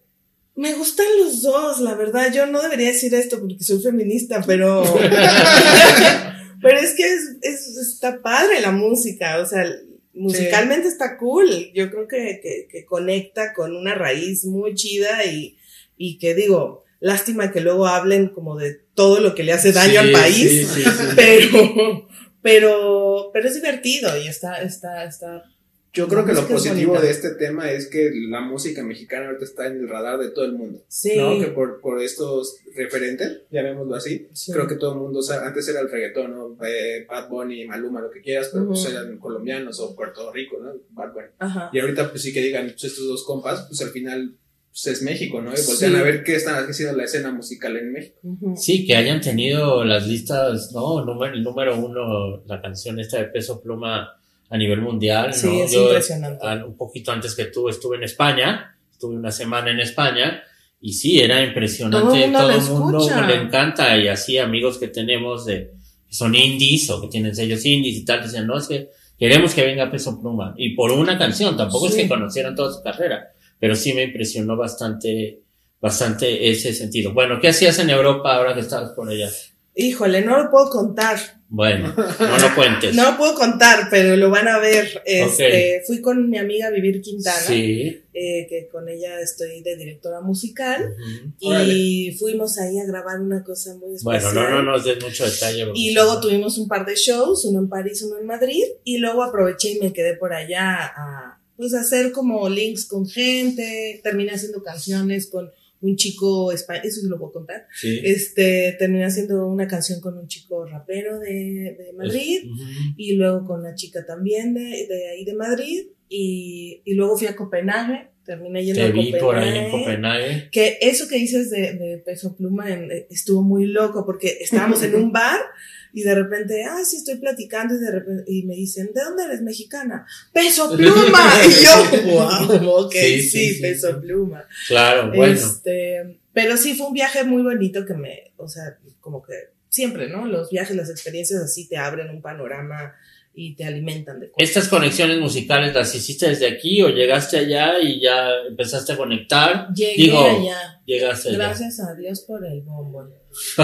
Speaker 4: Me gustan los dos, la verdad. Yo no debería decir esto porque soy feminista, pero. (laughs) pero es que es, es- está padre la música. O sea, musicalmente está cool. Yo creo que, que, que conecta con una raíz muy chida y, y que digo, lástima que luego hablen como de todo lo que le hace daño
Speaker 3: Sí,
Speaker 4: al país.
Speaker 3: sí, sí, sí. (laughs)
Speaker 4: Pero, pero, pero es divertido y está, está, está.
Speaker 2: Yo creo que lo
Speaker 4: es
Speaker 2: positivo
Speaker 4: bonita.
Speaker 2: de este tema es que la música mexicana ahorita está en el radar de todo el mundo.
Speaker 4: Sí.
Speaker 2: ¿no? Que por, por estos referentes, llamémoslo así,
Speaker 4: Sí.
Speaker 2: creo que todo el mundo antes era el reggaetón, ¿no? Eh, Bad Bunny, Maluma, lo que quieras, pero pues
Speaker 4: Ujú.
Speaker 2: eran colombianos o Puerto Rico, ¿no? Bad Bunny.
Speaker 4: Ajá.
Speaker 2: Y ahorita pues sí que digan, pues estos dos compas, pues al final pues, es México, ¿no? Y voltean
Speaker 4: Sí.
Speaker 2: a ver qué están haciendo la escena musical en México.
Speaker 3: Sí, que hayan tenido las listas, ¿no? Número, el número uno, la canción esta de Peso Pluma a nivel mundial,
Speaker 4: Sí,
Speaker 3: ¿no?
Speaker 4: es
Speaker 3: Yo,
Speaker 4: impresionante.
Speaker 3: un poquito antes que tú estuve en España, estuve una semana en España, y sí, era impresionante,
Speaker 4: Todo el mundo
Speaker 3: todo mundo le encanta, y así amigos que tenemos de, que son indies o que tienen sellos indies y tal, dicen, no, es que queremos que venga Peso Pluma, y por una canción, tampoco es
Speaker 4: Sí.
Speaker 3: que conocieran toda su carrera, pero sí me impresionó bastante, bastante ese sentido. Bueno, ¿qué hacías en Europa ahora que estabas por allá?
Speaker 4: Híjole, no lo puedo contar.
Speaker 3: Bueno, (laughs) no lo cuentes.
Speaker 4: No lo puedo contar, pero lo van a ver. Este, Fui con mi amiga vivir Quintana,
Speaker 3: Sí.
Speaker 4: eh, que con ella estoy de directora musical, y fuimos ahí a grabar una cosa muy especial.
Speaker 3: Bueno, no, no nos des mucho detalle.
Speaker 4: Y luego tuvimos un par de shows, uno en París, uno en Madrid, y luego aproveché y me quedé por allá a pues hacer como links con gente, terminé haciendo canciones con un chico español, eso sí lo puedo contar.
Speaker 3: Sí.
Speaker 4: Este, terminé haciendo una canción con un chico rapero de, de Madrid y luego con una chica también de, de ahí de Madrid y, y luego fui a Copenhague, terminé yendo
Speaker 3: Te
Speaker 4: a
Speaker 3: vi
Speaker 4: Copenhague.
Speaker 3: por ahí en Copenhague.
Speaker 4: Que eso que dices de, de Peso Pluma en- eh, estuvo muy loco porque estábamos en un bar y de repente, ah, sí, estoy platicando y de repente, y me dicen, ¿de dónde eres mexicana? Peso (laughs) Pluma. Y yo, wow, ok,
Speaker 3: Sí,
Speaker 4: sí,
Speaker 3: sí,
Speaker 4: Peso
Speaker 3: sí.
Speaker 4: Pluma.
Speaker 3: Claro, bueno.
Speaker 4: Este, pero sí fue un viaje muy bonito que me, o sea, como que siempre, ¿no? Los viajes, las experiencias así te abren un panorama y te alimentan de cosas.
Speaker 3: ¿Estas conexiones musicales las hiciste desde aquí o llegaste allá y ya empezaste a conectar?
Speaker 4: Llegué
Speaker 3: Digo,
Speaker 4: allá.
Speaker 3: Llegaste allá.
Speaker 4: Gracias a Dios por el bombón. (laughs)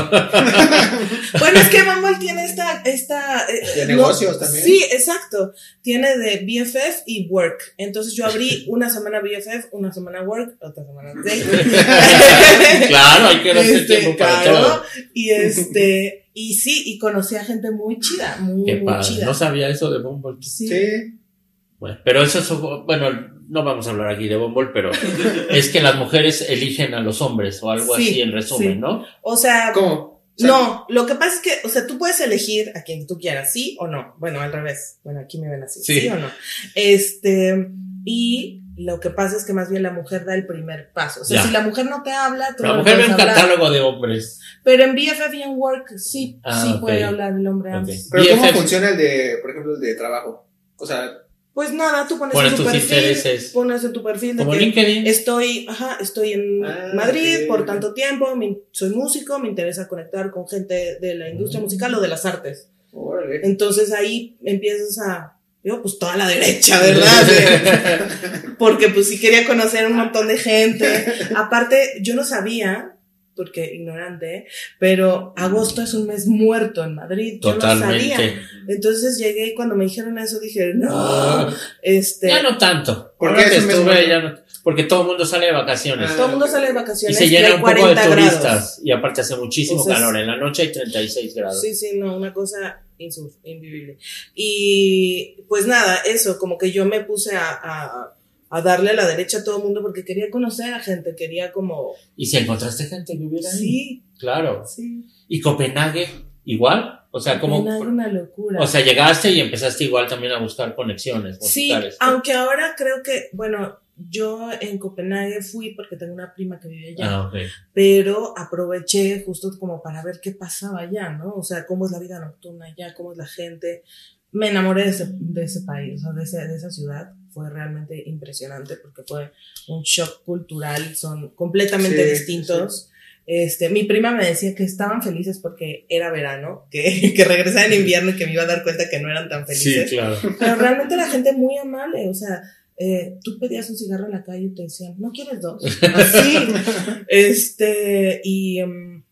Speaker 4: bueno, es que Bumble tiene esta, esta eh,
Speaker 2: De
Speaker 4: no-
Speaker 2: negocios también.
Speaker 4: Sí, exacto. Tiene de BFF y Work. Entonces yo abrí (laughs) una semana BFF, una semana Work, otra semana (laughs) Date.
Speaker 3: claro, hay que darse
Speaker 4: Este,
Speaker 3: tiempo para
Speaker 4: claro,
Speaker 3: todo.
Speaker 4: Y este, y sí, y conocí a gente muy chida, muy,
Speaker 3: Qué
Speaker 4: muy chida.
Speaker 3: No sabía eso de Bumble.
Speaker 4: Sí.
Speaker 2: Sí.
Speaker 3: Bueno, pero eso es, bueno, no vamos a hablar aquí de Bumble, pero (laughs) es que las mujeres eligen a los hombres o algo
Speaker 4: Sí,
Speaker 3: así en resumen,
Speaker 4: sí.
Speaker 3: ¿no?
Speaker 4: O sea,
Speaker 2: ¿Cómo? O sea,
Speaker 4: no, lo que pasa es que, o sea, tú puedes elegir a quien tú quieras, sí o no. Bueno, al revés. Bueno, aquí me ven así, sí,
Speaker 3: Sí.
Speaker 4: o no. Este, y lo que pasa es que más bien la mujer da el primer paso. O sea,
Speaker 3: Ya.
Speaker 4: si la mujer no te habla, tú
Speaker 3: La
Speaker 4: no
Speaker 3: mujer ve un
Speaker 4: hablar.
Speaker 3: catálogo de hombres.
Speaker 4: Pero en BFF y en Work, sí,
Speaker 3: Ah,
Speaker 4: sí
Speaker 3: ok.
Speaker 4: puede hablar el hombre
Speaker 3: Ok.
Speaker 4: antes.
Speaker 2: Pero ¿cómo
Speaker 3: BFF.
Speaker 2: funciona el de, por ejemplo, el de trabajo? O sea,
Speaker 4: Pues nada, tú pones
Speaker 3: Pones
Speaker 4: en tu
Speaker 3: tus
Speaker 4: perfil,
Speaker 3: intereses.
Speaker 4: pones en tu perfil de
Speaker 3: Como
Speaker 4: que
Speaker 3: LinkedIn.
Speaker 4: estoy, ajá, estoy en
Speaker 2: Ah,
Speaker 4: Madrid
Speaker 2: ok.
Speaker 4: por tanto tiempo, me- soy músico, me interesa conectar con gente de la industria musical o de las artes.
Speaker 2: Órale.
Speaker 4: Entonces ahí empiezas a, yo pues toda la derecha, ¿verdad? (laughs) Porque pues sí quería conocer un montón de gente. Aparte, yo no sabía, porque ignorante, pero agosto es un mes muerto en Madrid. Yo no sabía.
Speaker 3: Totalmente.
Speaker 4: Entonces llegué y cuando me dijeron eso dije, no,
Speaker 3: Ah,
Speaker 4: este,
Speaker 3: ya no tanto.
Speaker 2: ¿Por
Speaker 3: Ahora
Speaker 2: qué
Speaker 3: que
Speaker 2: es un mes
Speaker 3: estuve, ya no- porque todo el mundo sale de vacaciones.
Speaker 2: Ah,
Speaker 4: todo el mundo sale de
Speaker 3: y
Speaker 4: vacaciones
Speaker 3: se
Speaker 4: y
Speaker 3: llena
Speaker 4: hay
Speaker 3: un poco de
Speaker 4: 40 grados.
Speaker 3: turistas. Y aparte hace muchísimo calor. En la noche hay 36 grados.
Speaker 4: Sí, sí, no, una cosa invivible. Y pues nada, eso, como que yo me puse a, a, a darle a la derecha a todo el mundo porque quería conocer a gente, quería como...
Speaker 3: ¿Y si encontraste gente que ahí?
Speaker 4: Sí,
Speaker 3: Claro.
Speaker 4: sí.
Speaker 3: ¿Y Copenhague igual? O sea, como...
Speaker 4: Una locura.
Speaker 3: O sea, llegaste y empezaste igual también a buscar conexiones
Speaker 4: sí, aunque ahora creo que, bueno, yo en Copenhague fui porque tengo una prima que vive allá.
Speaker 3: Ah,
Speaker 4: pero aproveché justo como para ver qué pasaba allá, ¿no? O sea, cómo es la vida nocturna allá, cómo es la gente. Me enamoré de ese, de ese país, o sea, de, ese- de esa ciudad. Fue realmente impresionante porque fue un shock cultural, son completamente
Speaker 2: Sí,
Speaker 4: distintos. Este, mi prima me decía que estaban felices porque era verano, que, (laughs) que regresaba en invierno y que me iba a dar cuenta que no eran tan felices.
Speaker 3: claro.
Speaker 4: Pero realmente la gente muy amable, o sea, eh, tú pedías un cigarro en la calle y te decían, ¿no quieres dos? Así. (laughs) este, y, em,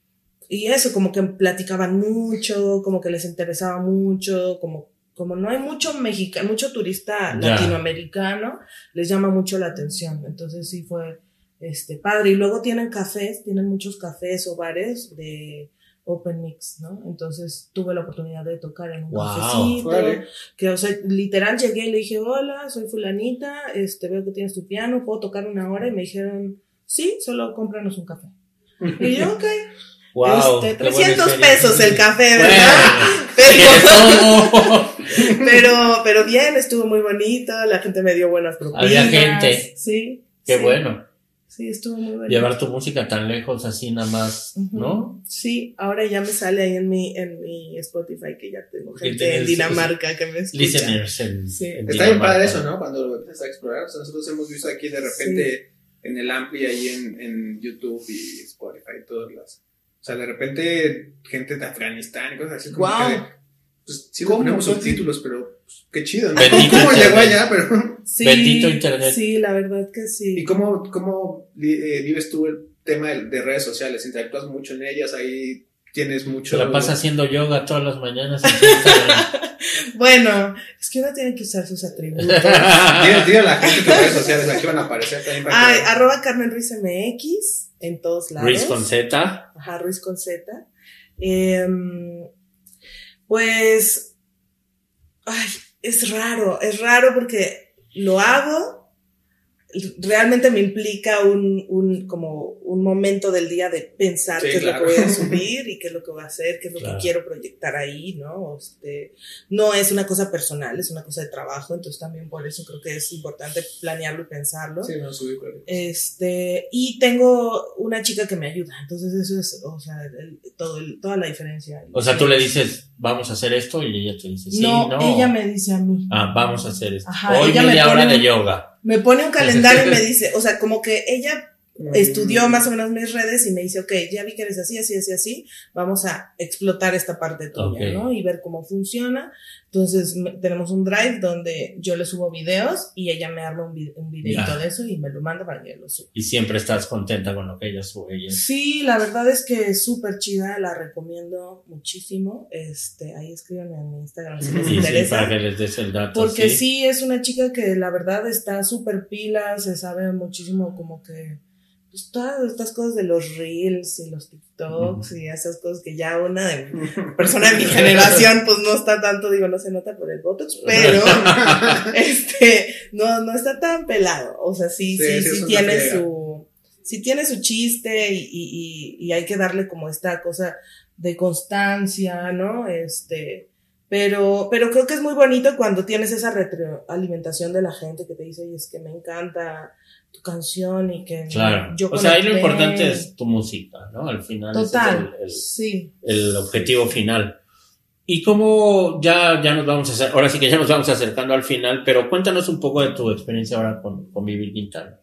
Speaker 4: y eso, como que platicaban mucho, como que les interesaba mucho, como, como no hay mucho mexicano, mucho turista latinoamericano, les llama mucho la atención. Entonces sí fue, este, padre. Y luego tienen cafés, tienen muchos cafés o bares de open mix, ¿no? Entonces tuve la oportunidad de tocar en un
Speaker 3: Wow.
Speaker 4: cafecito que, o sea, literal llegué y le dije, hola, soy fulanita, este, veo que tienes tu piano, ¿puedo tocar una hora? Y me dijeron, sí, solo cómpranos un café. (laughs) Y yo, ok,
Speaker 3: Wow.
Speaker 4: este,
Speaker 3: qué buena
Speaker 4: 300
Speaker 3: experiencia.
Speaker 4: pesos el café, ¿verdad? (laughs) (laughs) Pero, pero bien, estuvo muy bonito, la gente me dio buenas propinas.
Speaker 3: Había gente.
Speaker 4: Sí.
Speaker 3: Qué
Speaker 4: sí,
Speaker 3: bueno.
Speaker 4: Sí, estuvo muy bueno.
Speaker 3: Llevar tu música tan lejos así nada más. ¿no?
Speaker 4: Sí, ahora ya me sale ahí en mi, en mi Spotify que ya tengo gente en Dinamarca que me escucha.
Speaker 3: Listeners en,
Speaker 4: Sí.
Speaker 3: en
Speaker 2: Está bien padre eso, ¿no? Cuando lo empiezas a explorar. O sea, nosotros hemos visto aquí de repente en el Ampli, ahí en, en YouTube y Spotify y todas las. O sea, de repente gente de Afganistán y cosas así. Como que pues sí, ponemos subtítulos, pero pues, qué chido, ¿no?
Speaker 3: Bendito
Speaker 2: ¿Cómo
Speaker 3: internet.
Speaker 2: llegó allá? Pero,
Speaker 4: Sí,
Speaker 3: Bendito internet.
Speaker 4: Sí, la verdad que sí.
Speaker 2: ¿Y cómo, cómo eh, vives tú el tema de, de redes sociales? ¿Interactúas mucho en ellas? Ahí tienes mucho.
Speaker 3: Se la pasa haciendo yoga todas las mañanas. (laughs)
Speaker 4: Bueno, es que uno tiene que usar sus atributos. (laughs)
Speaker 2: Dile, a la gente tus redes sociales, aquí van a aparecer también para
Speaker 4: Ay,
Speaker 2: que-
Speaker 4: arroba Carmen Ruiz MX en todos lados.
Speaker 3: Ruiz con Z.
Speaker 4: Ajá, Ruiz con Z. Em, pues, ay, es raro, es raro porque lo hago, realmente me implica un, un, como un momento del día de pensar
Speaker 2: Sí,
Speaker 4: qué es
Speaker 2: claro.
Speaker 4: lo que voy a (laughs) subir y qué es lo que voy a hacer, qué es lo
Speaker 3: Claro.
Speaker 4: que quiero proyectar ahí, ¿no? Este, no es una cosa personal, es una cosa de trabajo, entonces también por eso creo que es importante planearlo y pensarlo.
Speaker 2: Sí, no, subí cosa.
Speaker 4: Este, y tengo una chica que me ayuda, entonces eso es, o sea, el- todo el- toda la diferencia.
Speaker 3: O sea, tú le dices, vamos a hacer esto y ella te dice, sí,
Speaker 4: no,
Speaker 3: no.
Speaker 4: ella me dice a mí.
Speaker 3: Ah, vamos a hacer esto.
Speaker 4: Ajá,
Speaker 3: Hoy
Speaker 4: me
Speaker 3: media
Speaker 4: pone
Speaker 3: hora de yoga.
Speaker 4: Me pone un calendario y me (laughs) dice, o sea, como que ella
Speaker 2: Mm.
Speaker 4: estudió más o menos mis redes y me dice, ok, ya vi que eres así, así, así, así, vamos a explotar esta parte tuya,
Speaker 3: Ok.
Speaker 4: ¿no? Y ver cómo funciona. Entonces, tenemos un drive donde yo le subo videos y ella me arma un, vi- un videito
Speaker 3: Ya.
Speaker 4: de eso y me lo manda para que lo suba.
Speaker 3: Y siempre estás contenta con lo que ella sube. es-
Speaker 4: Sí, la verdad es que es súper chida, la recomiendo muchísimo. Este, ahí escriban en mi Instagram si les
Speaker 3: Y sí,
Speaker 4: interesa.
Speaker 3: para que les des el dato.
Speaker 4: Porque sí. es una chica que la verdad está súper pila, se sabe muchísimo como que pues todas estas cosas de los reels y los TikToks y esas cosas que ya una de (laughs) persona de mi generación pues no está tanto, digo, no se nota por el Botox, pero (laughs) este no, no está tan pelado. O sea, sí,
Speaker 2: Sí,
Speaker 4: sí, tiene su sí tiene su chiste y, y, y, y hay que darle como esta cosa de constancia, ¿no? Este, pero, pero creo que es muy bonito cuando tienes esa retroalimentación de la gente que te dice, oye, es que me encanta tu canción y que
Speaker 3: Claro.
Speaker 4: yo
Speaker 3: o sea, ahí lo
Speaker 4: conecté".
Speaker 3: importante es tu música, ¿no? Al final ese
Speaker 4: Total,
Speaker 3: es el, el-
Speaker 4: sí.
Speaker 3: el objetivo final. Y como ya, ya nos vamos a hacer, ahora sí que ya nos vamos acercando al final, pero cuéntanos un poco de tu experiencia ahora con, con Vivir Quintana.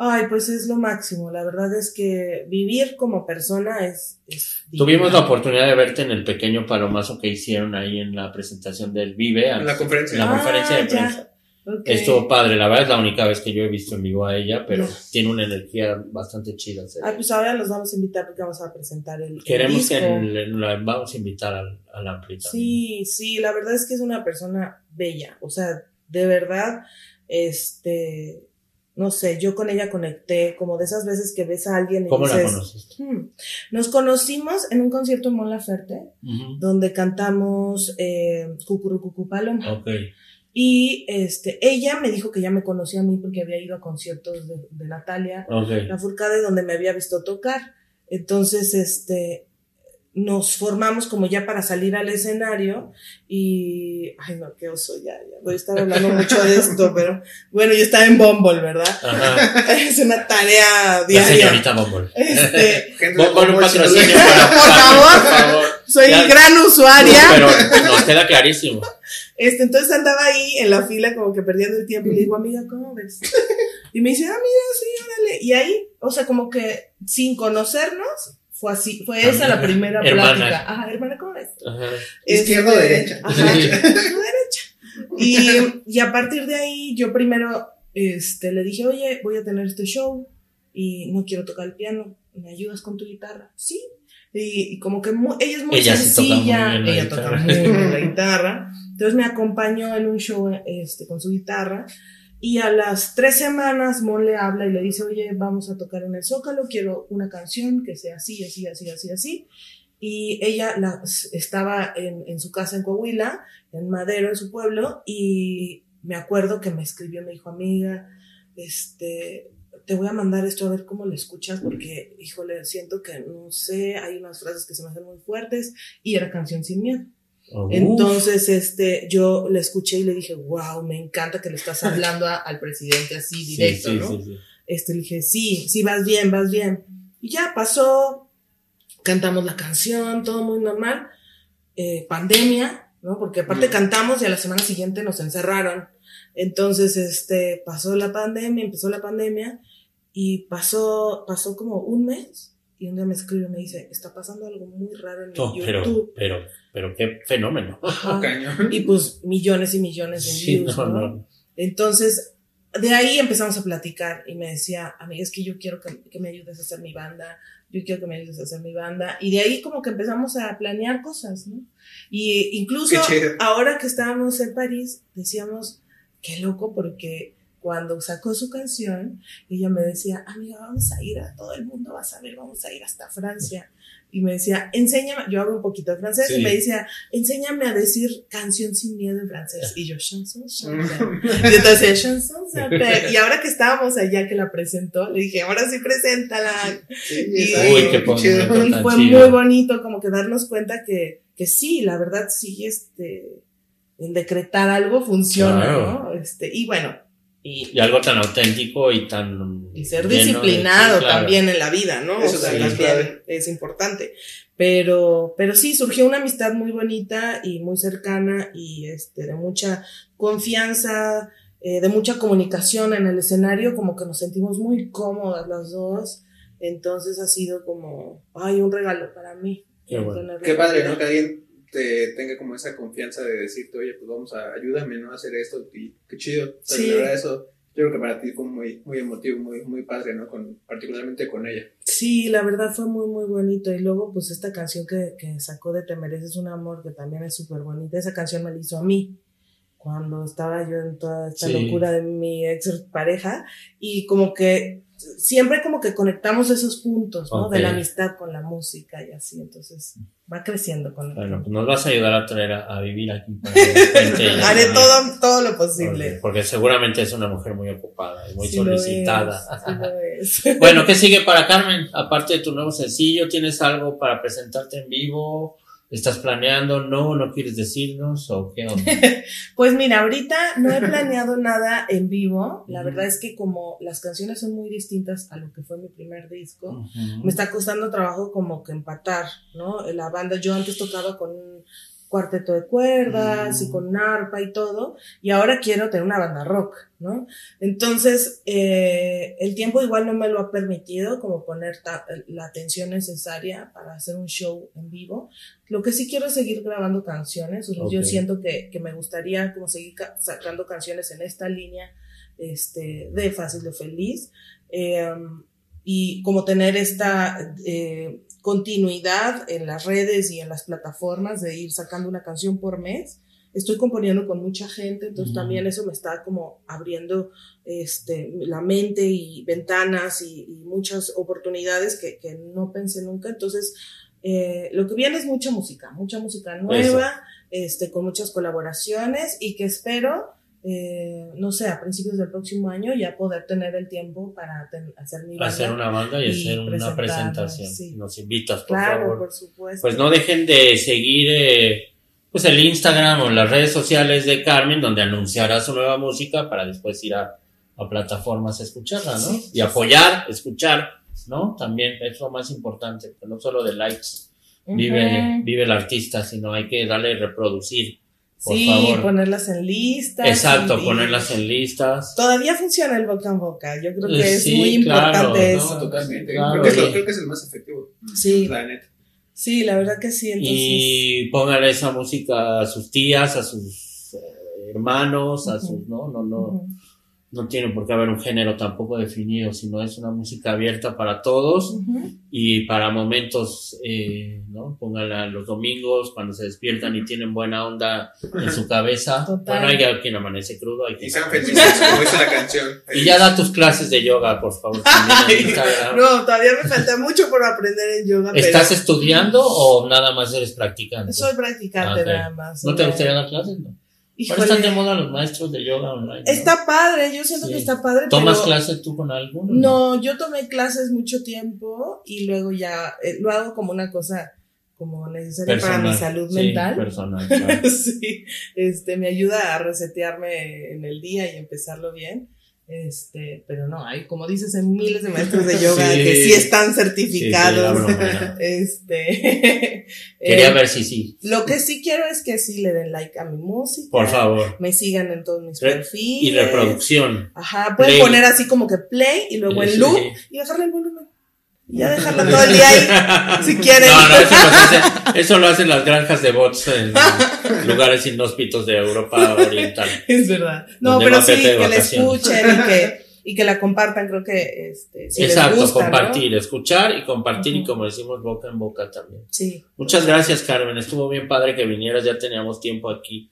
Speaker 4: Ay, pues es lo máximo. La verdad es que vivir como persona es... es
Speaker 3: Tuvimos la oportunidad de verte en el pequeño palomazo que hicieron ahí en la presentación del Vive.
Speaker 2: En la conferencia.
Speaker 3: en la
Speaker 4: Ah,
Speaker 3: conferencia de
Speaker 4: ya.
Speaker 3: prensa.
Speaker 4: Ok.
Speaker 3: Estuvo padre, la verdad es la única vez que yo he visto en vivo a ella, pero tiene una energía bastante chida.
Speaker 4: Ah, pues ahora los vamos a invitar porque vamos a presentar el,
Speaker 3: Queremos que
Speaker 4: disco.
Speaker 3: la vamos a invitar al, al Ampli.
Speaker 4: Sí, sí, la verdad es que es una persona bella, o sea, de verdad, este, no sé, yo con ella conecté, como de esas veces que ves a alguien y
Speaker 3: ¿Cómo la conociste?
Speaker 4: "Hmm". Nos conocimos en un concierto en Mon Laferte,
Speaker 3: Ujú.
Speaker 4: donde cantamos eh, Cucurucucu Paloma.
Speaker 3: Ok.
Speaker 4: Y este, ella me dijo que ya me conocía a mí porque había ido a conciertos de, de Natalia
Speaker 3: Ok.
Speaker 4: la Furcade donde me había visto tocar. Entonces, este, nos formamos como ya para salir al escenario y, ay no, qué oso, ya, ya voy a estar hablando mucho de esto, (laughs) pero bueno, yo estaba en Bumble, ¿verdad?
Speaker 3: Ajá. (laughs)
Speaker 4: Es una tarea
Speaker 3: La
Speaker 4: diaria.
Speaker 3: señorita Bumble.
Speaker 4: Este, (laughs)
Speaker 3: un
Speaker 2: Bumble, no
Speaker 3: patrocinio para,
Speaker 4: Por favor.
Speaker 3: por favor.
Speaker 4: soy
Speaker 3: Ya.
Speaker 4: gran usuaria.
Speaker 3: Pero nos queda clarísimo.
Speaker 4: Este, entonces andaba ahí en la fila como que perdiendo el tiempo y le digo, amiga, ¿cómo ves? (laughs) Y me dice, ah, mira, sí, órale. Y ahí, o sea, como que sin conocernos, fue así, fue esa la primera
Speaker 3: Hermana.
Speaker 4: plática. Ajá, hermana, ¿cómo ves?
Speaker 3: Ajá.
Speaker 2: Izquierda o
Speaker 4: Este,
Speaker 2: derecha.
Speaker 4: Ajá, izquierda o (laughs) derecha. Y, y a partir de ahí, yo primero este, le dije, oye, voy a tener este show y no quiero tocar el piano, ¿me ayudas con tu guitarra? Sí. Y, y como que ella es muy
Speaker 3: Ella sí toca muy
Speaker 4: sencilla, ella toca muy bien la (laughs) guitarra. Entonces me acompañó en un show este, con su guitarra. Y a las tres semanas Mon le habla y le dice, oye, vamos a tocar en el Zócalo, quiero una canción que sea así, así, así, así, así. Y ella la- estaba en, en su casa en Coahuila, en Madero, en su pueblo, y me acuerdo que me escribió, me dijo, amiga, este, te voy a mandar esto a ver cómo lo escuchas, porque, híjole, siento que, no sé, hay unas frases que se me hacen muy fuertes, y era Canción Sin Miedo.
Speaker 3: Uf.
Speaker 4: Entonces, este, yo le escuché y le dije, wow, me encanta que le estás hablando a- al presidente así
Speaker 3: Sí,
Speaker 4: directo,
Speaker 3: sí,
Speaker 4: ¿no?
Speaker 3: sí, sí.
Speaker 4: Este, le dije, sí, sí, vas bien, vas bien. Y ya pasó, cantamos la canción, todo muy normal. Eh, pandemia, ¿no? Porque aparte
Speaker 2: Mm.
Speaker 4: cantamos y a la semana siguiente nos encerraron. Entonces, este, pasó la pandemia, empezó la pandemia y pasó, pasó como un mes y un día me escribe y me dice, está pasando algo muy raro en
Speaker 3: No, pero,
Speaker 4: YouTube.
Speaker 3: pero, pero qué fenómeno. (laughs)
Speaker 2: Cañón.
Speaker 4: Y pues millones y millones de
Speaker 3: Sí,
Speaker 4: views,
Speaker 3: no,
Speaker 4: ¿no?
Speaker 3: no.
Speaker 4: Entonces, de ahí empezamos a platicar y me decía, amiga, es que yo quiero que, que me ayudes a hacer mi banda, yo quiero que me ayudes a hacer mi banda. Y de ahí como que empezamos a planear cosas, ¿no? Y incluso ahora que estábamos en París, decíamos, qué loco, porque cuando sacó su canción, ella me decía, amiga, vamos a ir a todo el mundo, vas a ver, vamos a ir hasta Francia. Y me decía, enséñame, yo hablo un poquito de francés,
Speaker 3: Sí.
Speaker 4: y me decía, enséñame a decir canción sin miedo en francés. Y yo, chanson, chanson. (laughs) Y entonces, chanson. Y ahora que estábamos allá que la presentó, le dije, ahora sí, preséntala.
Speaker 2: Sí,
Speaker 4: Y-
Speaker 3: Uy, qué.
Speaker 4: Y fue muy bonito como que darnos cuenta que, que sí, la verdad sí, este, el decretar algo funciona,
Speaker 3: Claro.
Speaker 4: ¿no? Este, y bueno, y,
Speaker 3: Y algo tan auténtico y tan.
Speaker 4: y ser
Speaker 3: de-
Speaker 4: disciplinado
Speaker 3: claro.
Speaker 4: también en la vida, ¿no?
Speaker 2: Eso
Speaker 4: o sea,
Speaker 2: también es
Speaker 4: también
Speaker 2: clave.
Speaker 4: es importante. Pero, pero sí, surgió una amistad muy bonita y muy cercana y este, de mucha confianza, eh, de mucha comunicación en el escenario, como que nos sentimos muy cómodas las dos. Entonces ha sido como, ay, un regalo para mí.
Speaker 3: Qué bueno.
Speaker 2: Qué padre. ¿no? Que alguien te tenga como esa confianza de decirte, oye, pues vamos a, ayúdame, ¿no? A hacer esto, y qué chido. O sea,
Speaker 4: Sí.
Speaker 2: La verdad, eso, yo creo que para ti fue muy, muy emotivo, muy, muy padre, ¿no? Con, particularmente con ella.
Speaker 4: Sí, la verdad fue muy, muy bonito. Y luego, pues, esta canción que, que sacó de Te Mereces un Amor, que también es súper bonita. Esa canción me la hizo a mí, cuando estaba yo en toda esta
Speaker 3: Sí.
Speaker 4: locura de mi ex pareja. Y como que siempre como que conectamos esos puntos, ¿no? De la amistad con la música y así. Entonces, va creciendo con
Speaker 3: Bueno, pues nos vas a ayudar a traer a, a vivir aquí. para (laughs) que
Speaker 4: Haré todo, todo lo
Speaker 3: Porque,
Speaker 4: posible.
Speaker 3: porque seguramente es una mujer muy ocupada y muy
Speaker 4: Sí lo es,
Speaker 3: solicitada.
Speaker 4: sí. (laughs)
Speaker 3: Bueno, ¿qué sigue para Carmen? Aparte de tu nuevo sencillo, ¿tienes algo para presentarte en vivo? ¿Estás planeando? ¿No? ¿No quieres decirnos? ¿O qué onda? (laughs)
Speaker 4: Pues mira, ahorita no he planeado nada en vivo. La verdad es que como las canciones son muy distintas a lo que fue mi primer disco, me está costando trabajo como que empatar, ¿no? La banda, yo antes tocaba con cuarteto de cuerdas y
Speaker 3: Mm.
Speaker 4: con arpa y todo, y ahora quiero tener una banda rock, ¿no? Entonces, eh, el tiempo igual no me lo ha permitido como poner la atención necesaria para hacer un show en vivo. Lo que sí quiero es seguir grabando canciones, o sea, yo siento que, que me gustaría como seguir ca- sacando canciones en esta línea este, de Fácil de Feliz. eh, y como tener esta eh, continuidad en las redes y en las plataformas de ir sacando una canción por mes. Estoy componiendo con mucha gente, entonces también eso me está como abriendo este, la mente y ventanas y, y muchas oportunidades que, que no pensé nunca. Entonces, eh, lo que viene es mucha música, mucha música nueva, este, con muchas colaboraciones y que espero, eh, no sé, a principios del próximo año ya poder tener el tiempo para ten- hacer mi banda.
Speaker 3: Hacer una banda y,
Speaker 4: y
Speaker 3: hacer una presentación.
Speaker 4: sí.
Speaker 3: Nos invitas, por
Speaker 4: Claro,
Speaker 3: favor.
Speaker 4: por supuesto.
Speaker 3: Pues no dejen de seguir eh, pues el Instagram o las redes sociales de Carmen, donde anunciará su nueva música para después ir a, a plataformas a escucharla, ¿no?
Speaker 4: Sí,
Speaker 3: y apoyar, escuchar, ¿no? También es lo más importante, no solo de likes vive, vive el artista, sino hay que darle reproducir, por
Speaker 4: sí,
Speaker 3: favor.
Speaker 4: ponerlas en listas.
Speaker 3: Exacto, ponerlas en listas.
Speaker 4: Todavía funciona el boca en boca. Yo creo que es
Speaker 3: sí,
Speaker 4: muy
Speaker 3: claro,
Speaker 4: importante
Speaker 3: ¿no?
Speaker 2: No,
Speaker 4: eso.
Speaker 2: totalmente.
Speaker 3: Claro,
Speaker 2: creo, que es lo-
Speaker 3: y-
Speaker 2: creo que es el más efectivo.
Speaker 4: Sí,
Speaker 2: La neta.
Speaker 4: sí, la verdad que sí. Entonces,
Speaker 3: y póngale esa música a sus tías, a sus eh, hermanos, a sus, no, no, no, no tiene por qué haber un género tampoco definido, sino es una música abierta para todos y para momentos, eh, ¿no? Póngala los domingos cuando se despiertan y tienen buena onda en su cabeza.
Speaker 4: Total.
Speaker 3: Bueno, hay quien amanece crudo, hay
Speaker 2: Y
Speaker 3: quien...
Speaker 2: sean felices, como dice la canción.
Speaker 3: Y ya da tus clases de yoga, por favor. (laughs) también.
Speaker 4: No, todavía me falta mucho por aprender en yoga.
Speaker 3: ¿Estás
Speaker 4: pero
Speaker 3: estudiando o nada más eres practicante?
Speaker 4: Soy practicante
Speaker 3: Ah,
Speaker 4: nada más.
Speaker 3: ¿No te gustaría dar clases? No. Ahora
Speaker 4: Híjole,
Speaker 3: están de moda los maestros de yoga online. ¿no?
Speaker 4: Está padre, yo siento
Speaker 3: Sí.
Speaker 4: que está padre.
Speaker 3: ¿Tomas clases tú con alguno?
Speaker 4: No, yo tomé clases mucho tiempo y luego ya eh, lo hago como una cosa como necesaria para mi salud
Speaker 3: Sí,
Speaker 4: mental.
Speaker 3: personal, (laughs) claro.
Speaker 4: sí, este, me ayuda a resetearme en el día y empezarlo bien. Este, pero no, hay, como dices, hay miles de maestros de yoga
Speaker 3: Sí.
Speaker 4: que sí están
Speaker 3: Sí, sí,
Speaker 4: certificados. (laughs) este, (laughs)
Speaker 3: Quería
Speaker 4: eh,
Speaker 3: ver si sí.
Speaker 4: Lo que sí quiero es que sí le den like a mi música.
Speaker 3: Por favor.
Speaker 4: Me sigan en todos mis
Speaker 3: Re-
Speaker 4: perfiles.
Speaker 3: Y reproducción.
Speaker 4: Ajá, pueden
Speaker 3: Play.
Speaker 4: poner así como que play y luego en loop y bajarle el volumen. Ya dejarla todo el día ahí, (laughs) si quieren.
Speaker 3: No, no, eso lo, hace- eso lo hacen las granjas de bots en (laughs) lugares inhóspitos de Europa Oriental.
Speaker 4: Es verdad. No, pero sí, que la escuchen y que, y que la compartan, creo que este, si
Speaker 3: Exacto,
Speaker 4: les gusta, ¿no?
Speaker 3: compartir, escuchar y compartir y como decimos boca en boca también.
Speaker 4: Sí.
Speaker 3: Muchas gracias, Carmen. Estuvo bien padre que vinieras. Ya teníamos tiempo aquí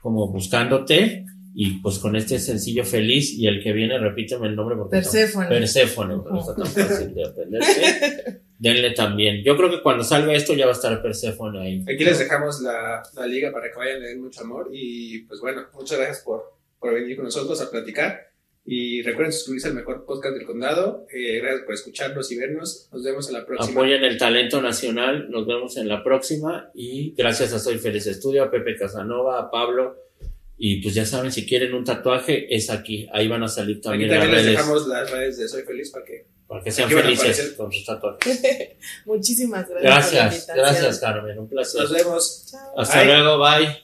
Speaker 3: como buscándote. Y pues con este sencillo feliz y el que viene, repíteme el nombre porque
Speaker 4: Perséfone.
Speaker 3: Perséfone, pero está tan fácil de aprenderse. (laughs) Denle también. Yo creo que cuando salga esto ya va a estar Perséfone ahí.
Speaker 2: Aquí les dejamos la, la liga para que vayan, le den mucho amor. Y pues bueno, muchas gracias por, por venir con nosotros a platicar. Y recuerden suscribirse al mejor podcast del condado. Eh, gracias por escucharnos y vernos. Nos vemos en la próxima.
Speaker 3: Apoyen el talento nacional. Nos vemos en la próxima. Y gracias a Soy Feliz Estudio, a Pepe Casanova, a Pablo. Y pues ya saben, si quieren un tatuaje, es aquí. Ahí van a salir
Speaker 2: Aquí
Speaker 3: también las
Speaker 2: también les
Speaker 3: redes
Speaker 2: dejamos las redes de Soy Feliz para que
Speaker 3: para que sean felices con sus tatuajes. (laughs)
Speaker 4: Muchísimas gracias. por la
Speaker 3: Gracias,
Speaker 4: invitación.
Speaker 3: gracias Carmen, un placer.
Speaker 2: nos vemos.
Speaker 4: Chao.
Speaker 3: Hasta
Speaker 2: Bye.
Speaker 3: luego, bye.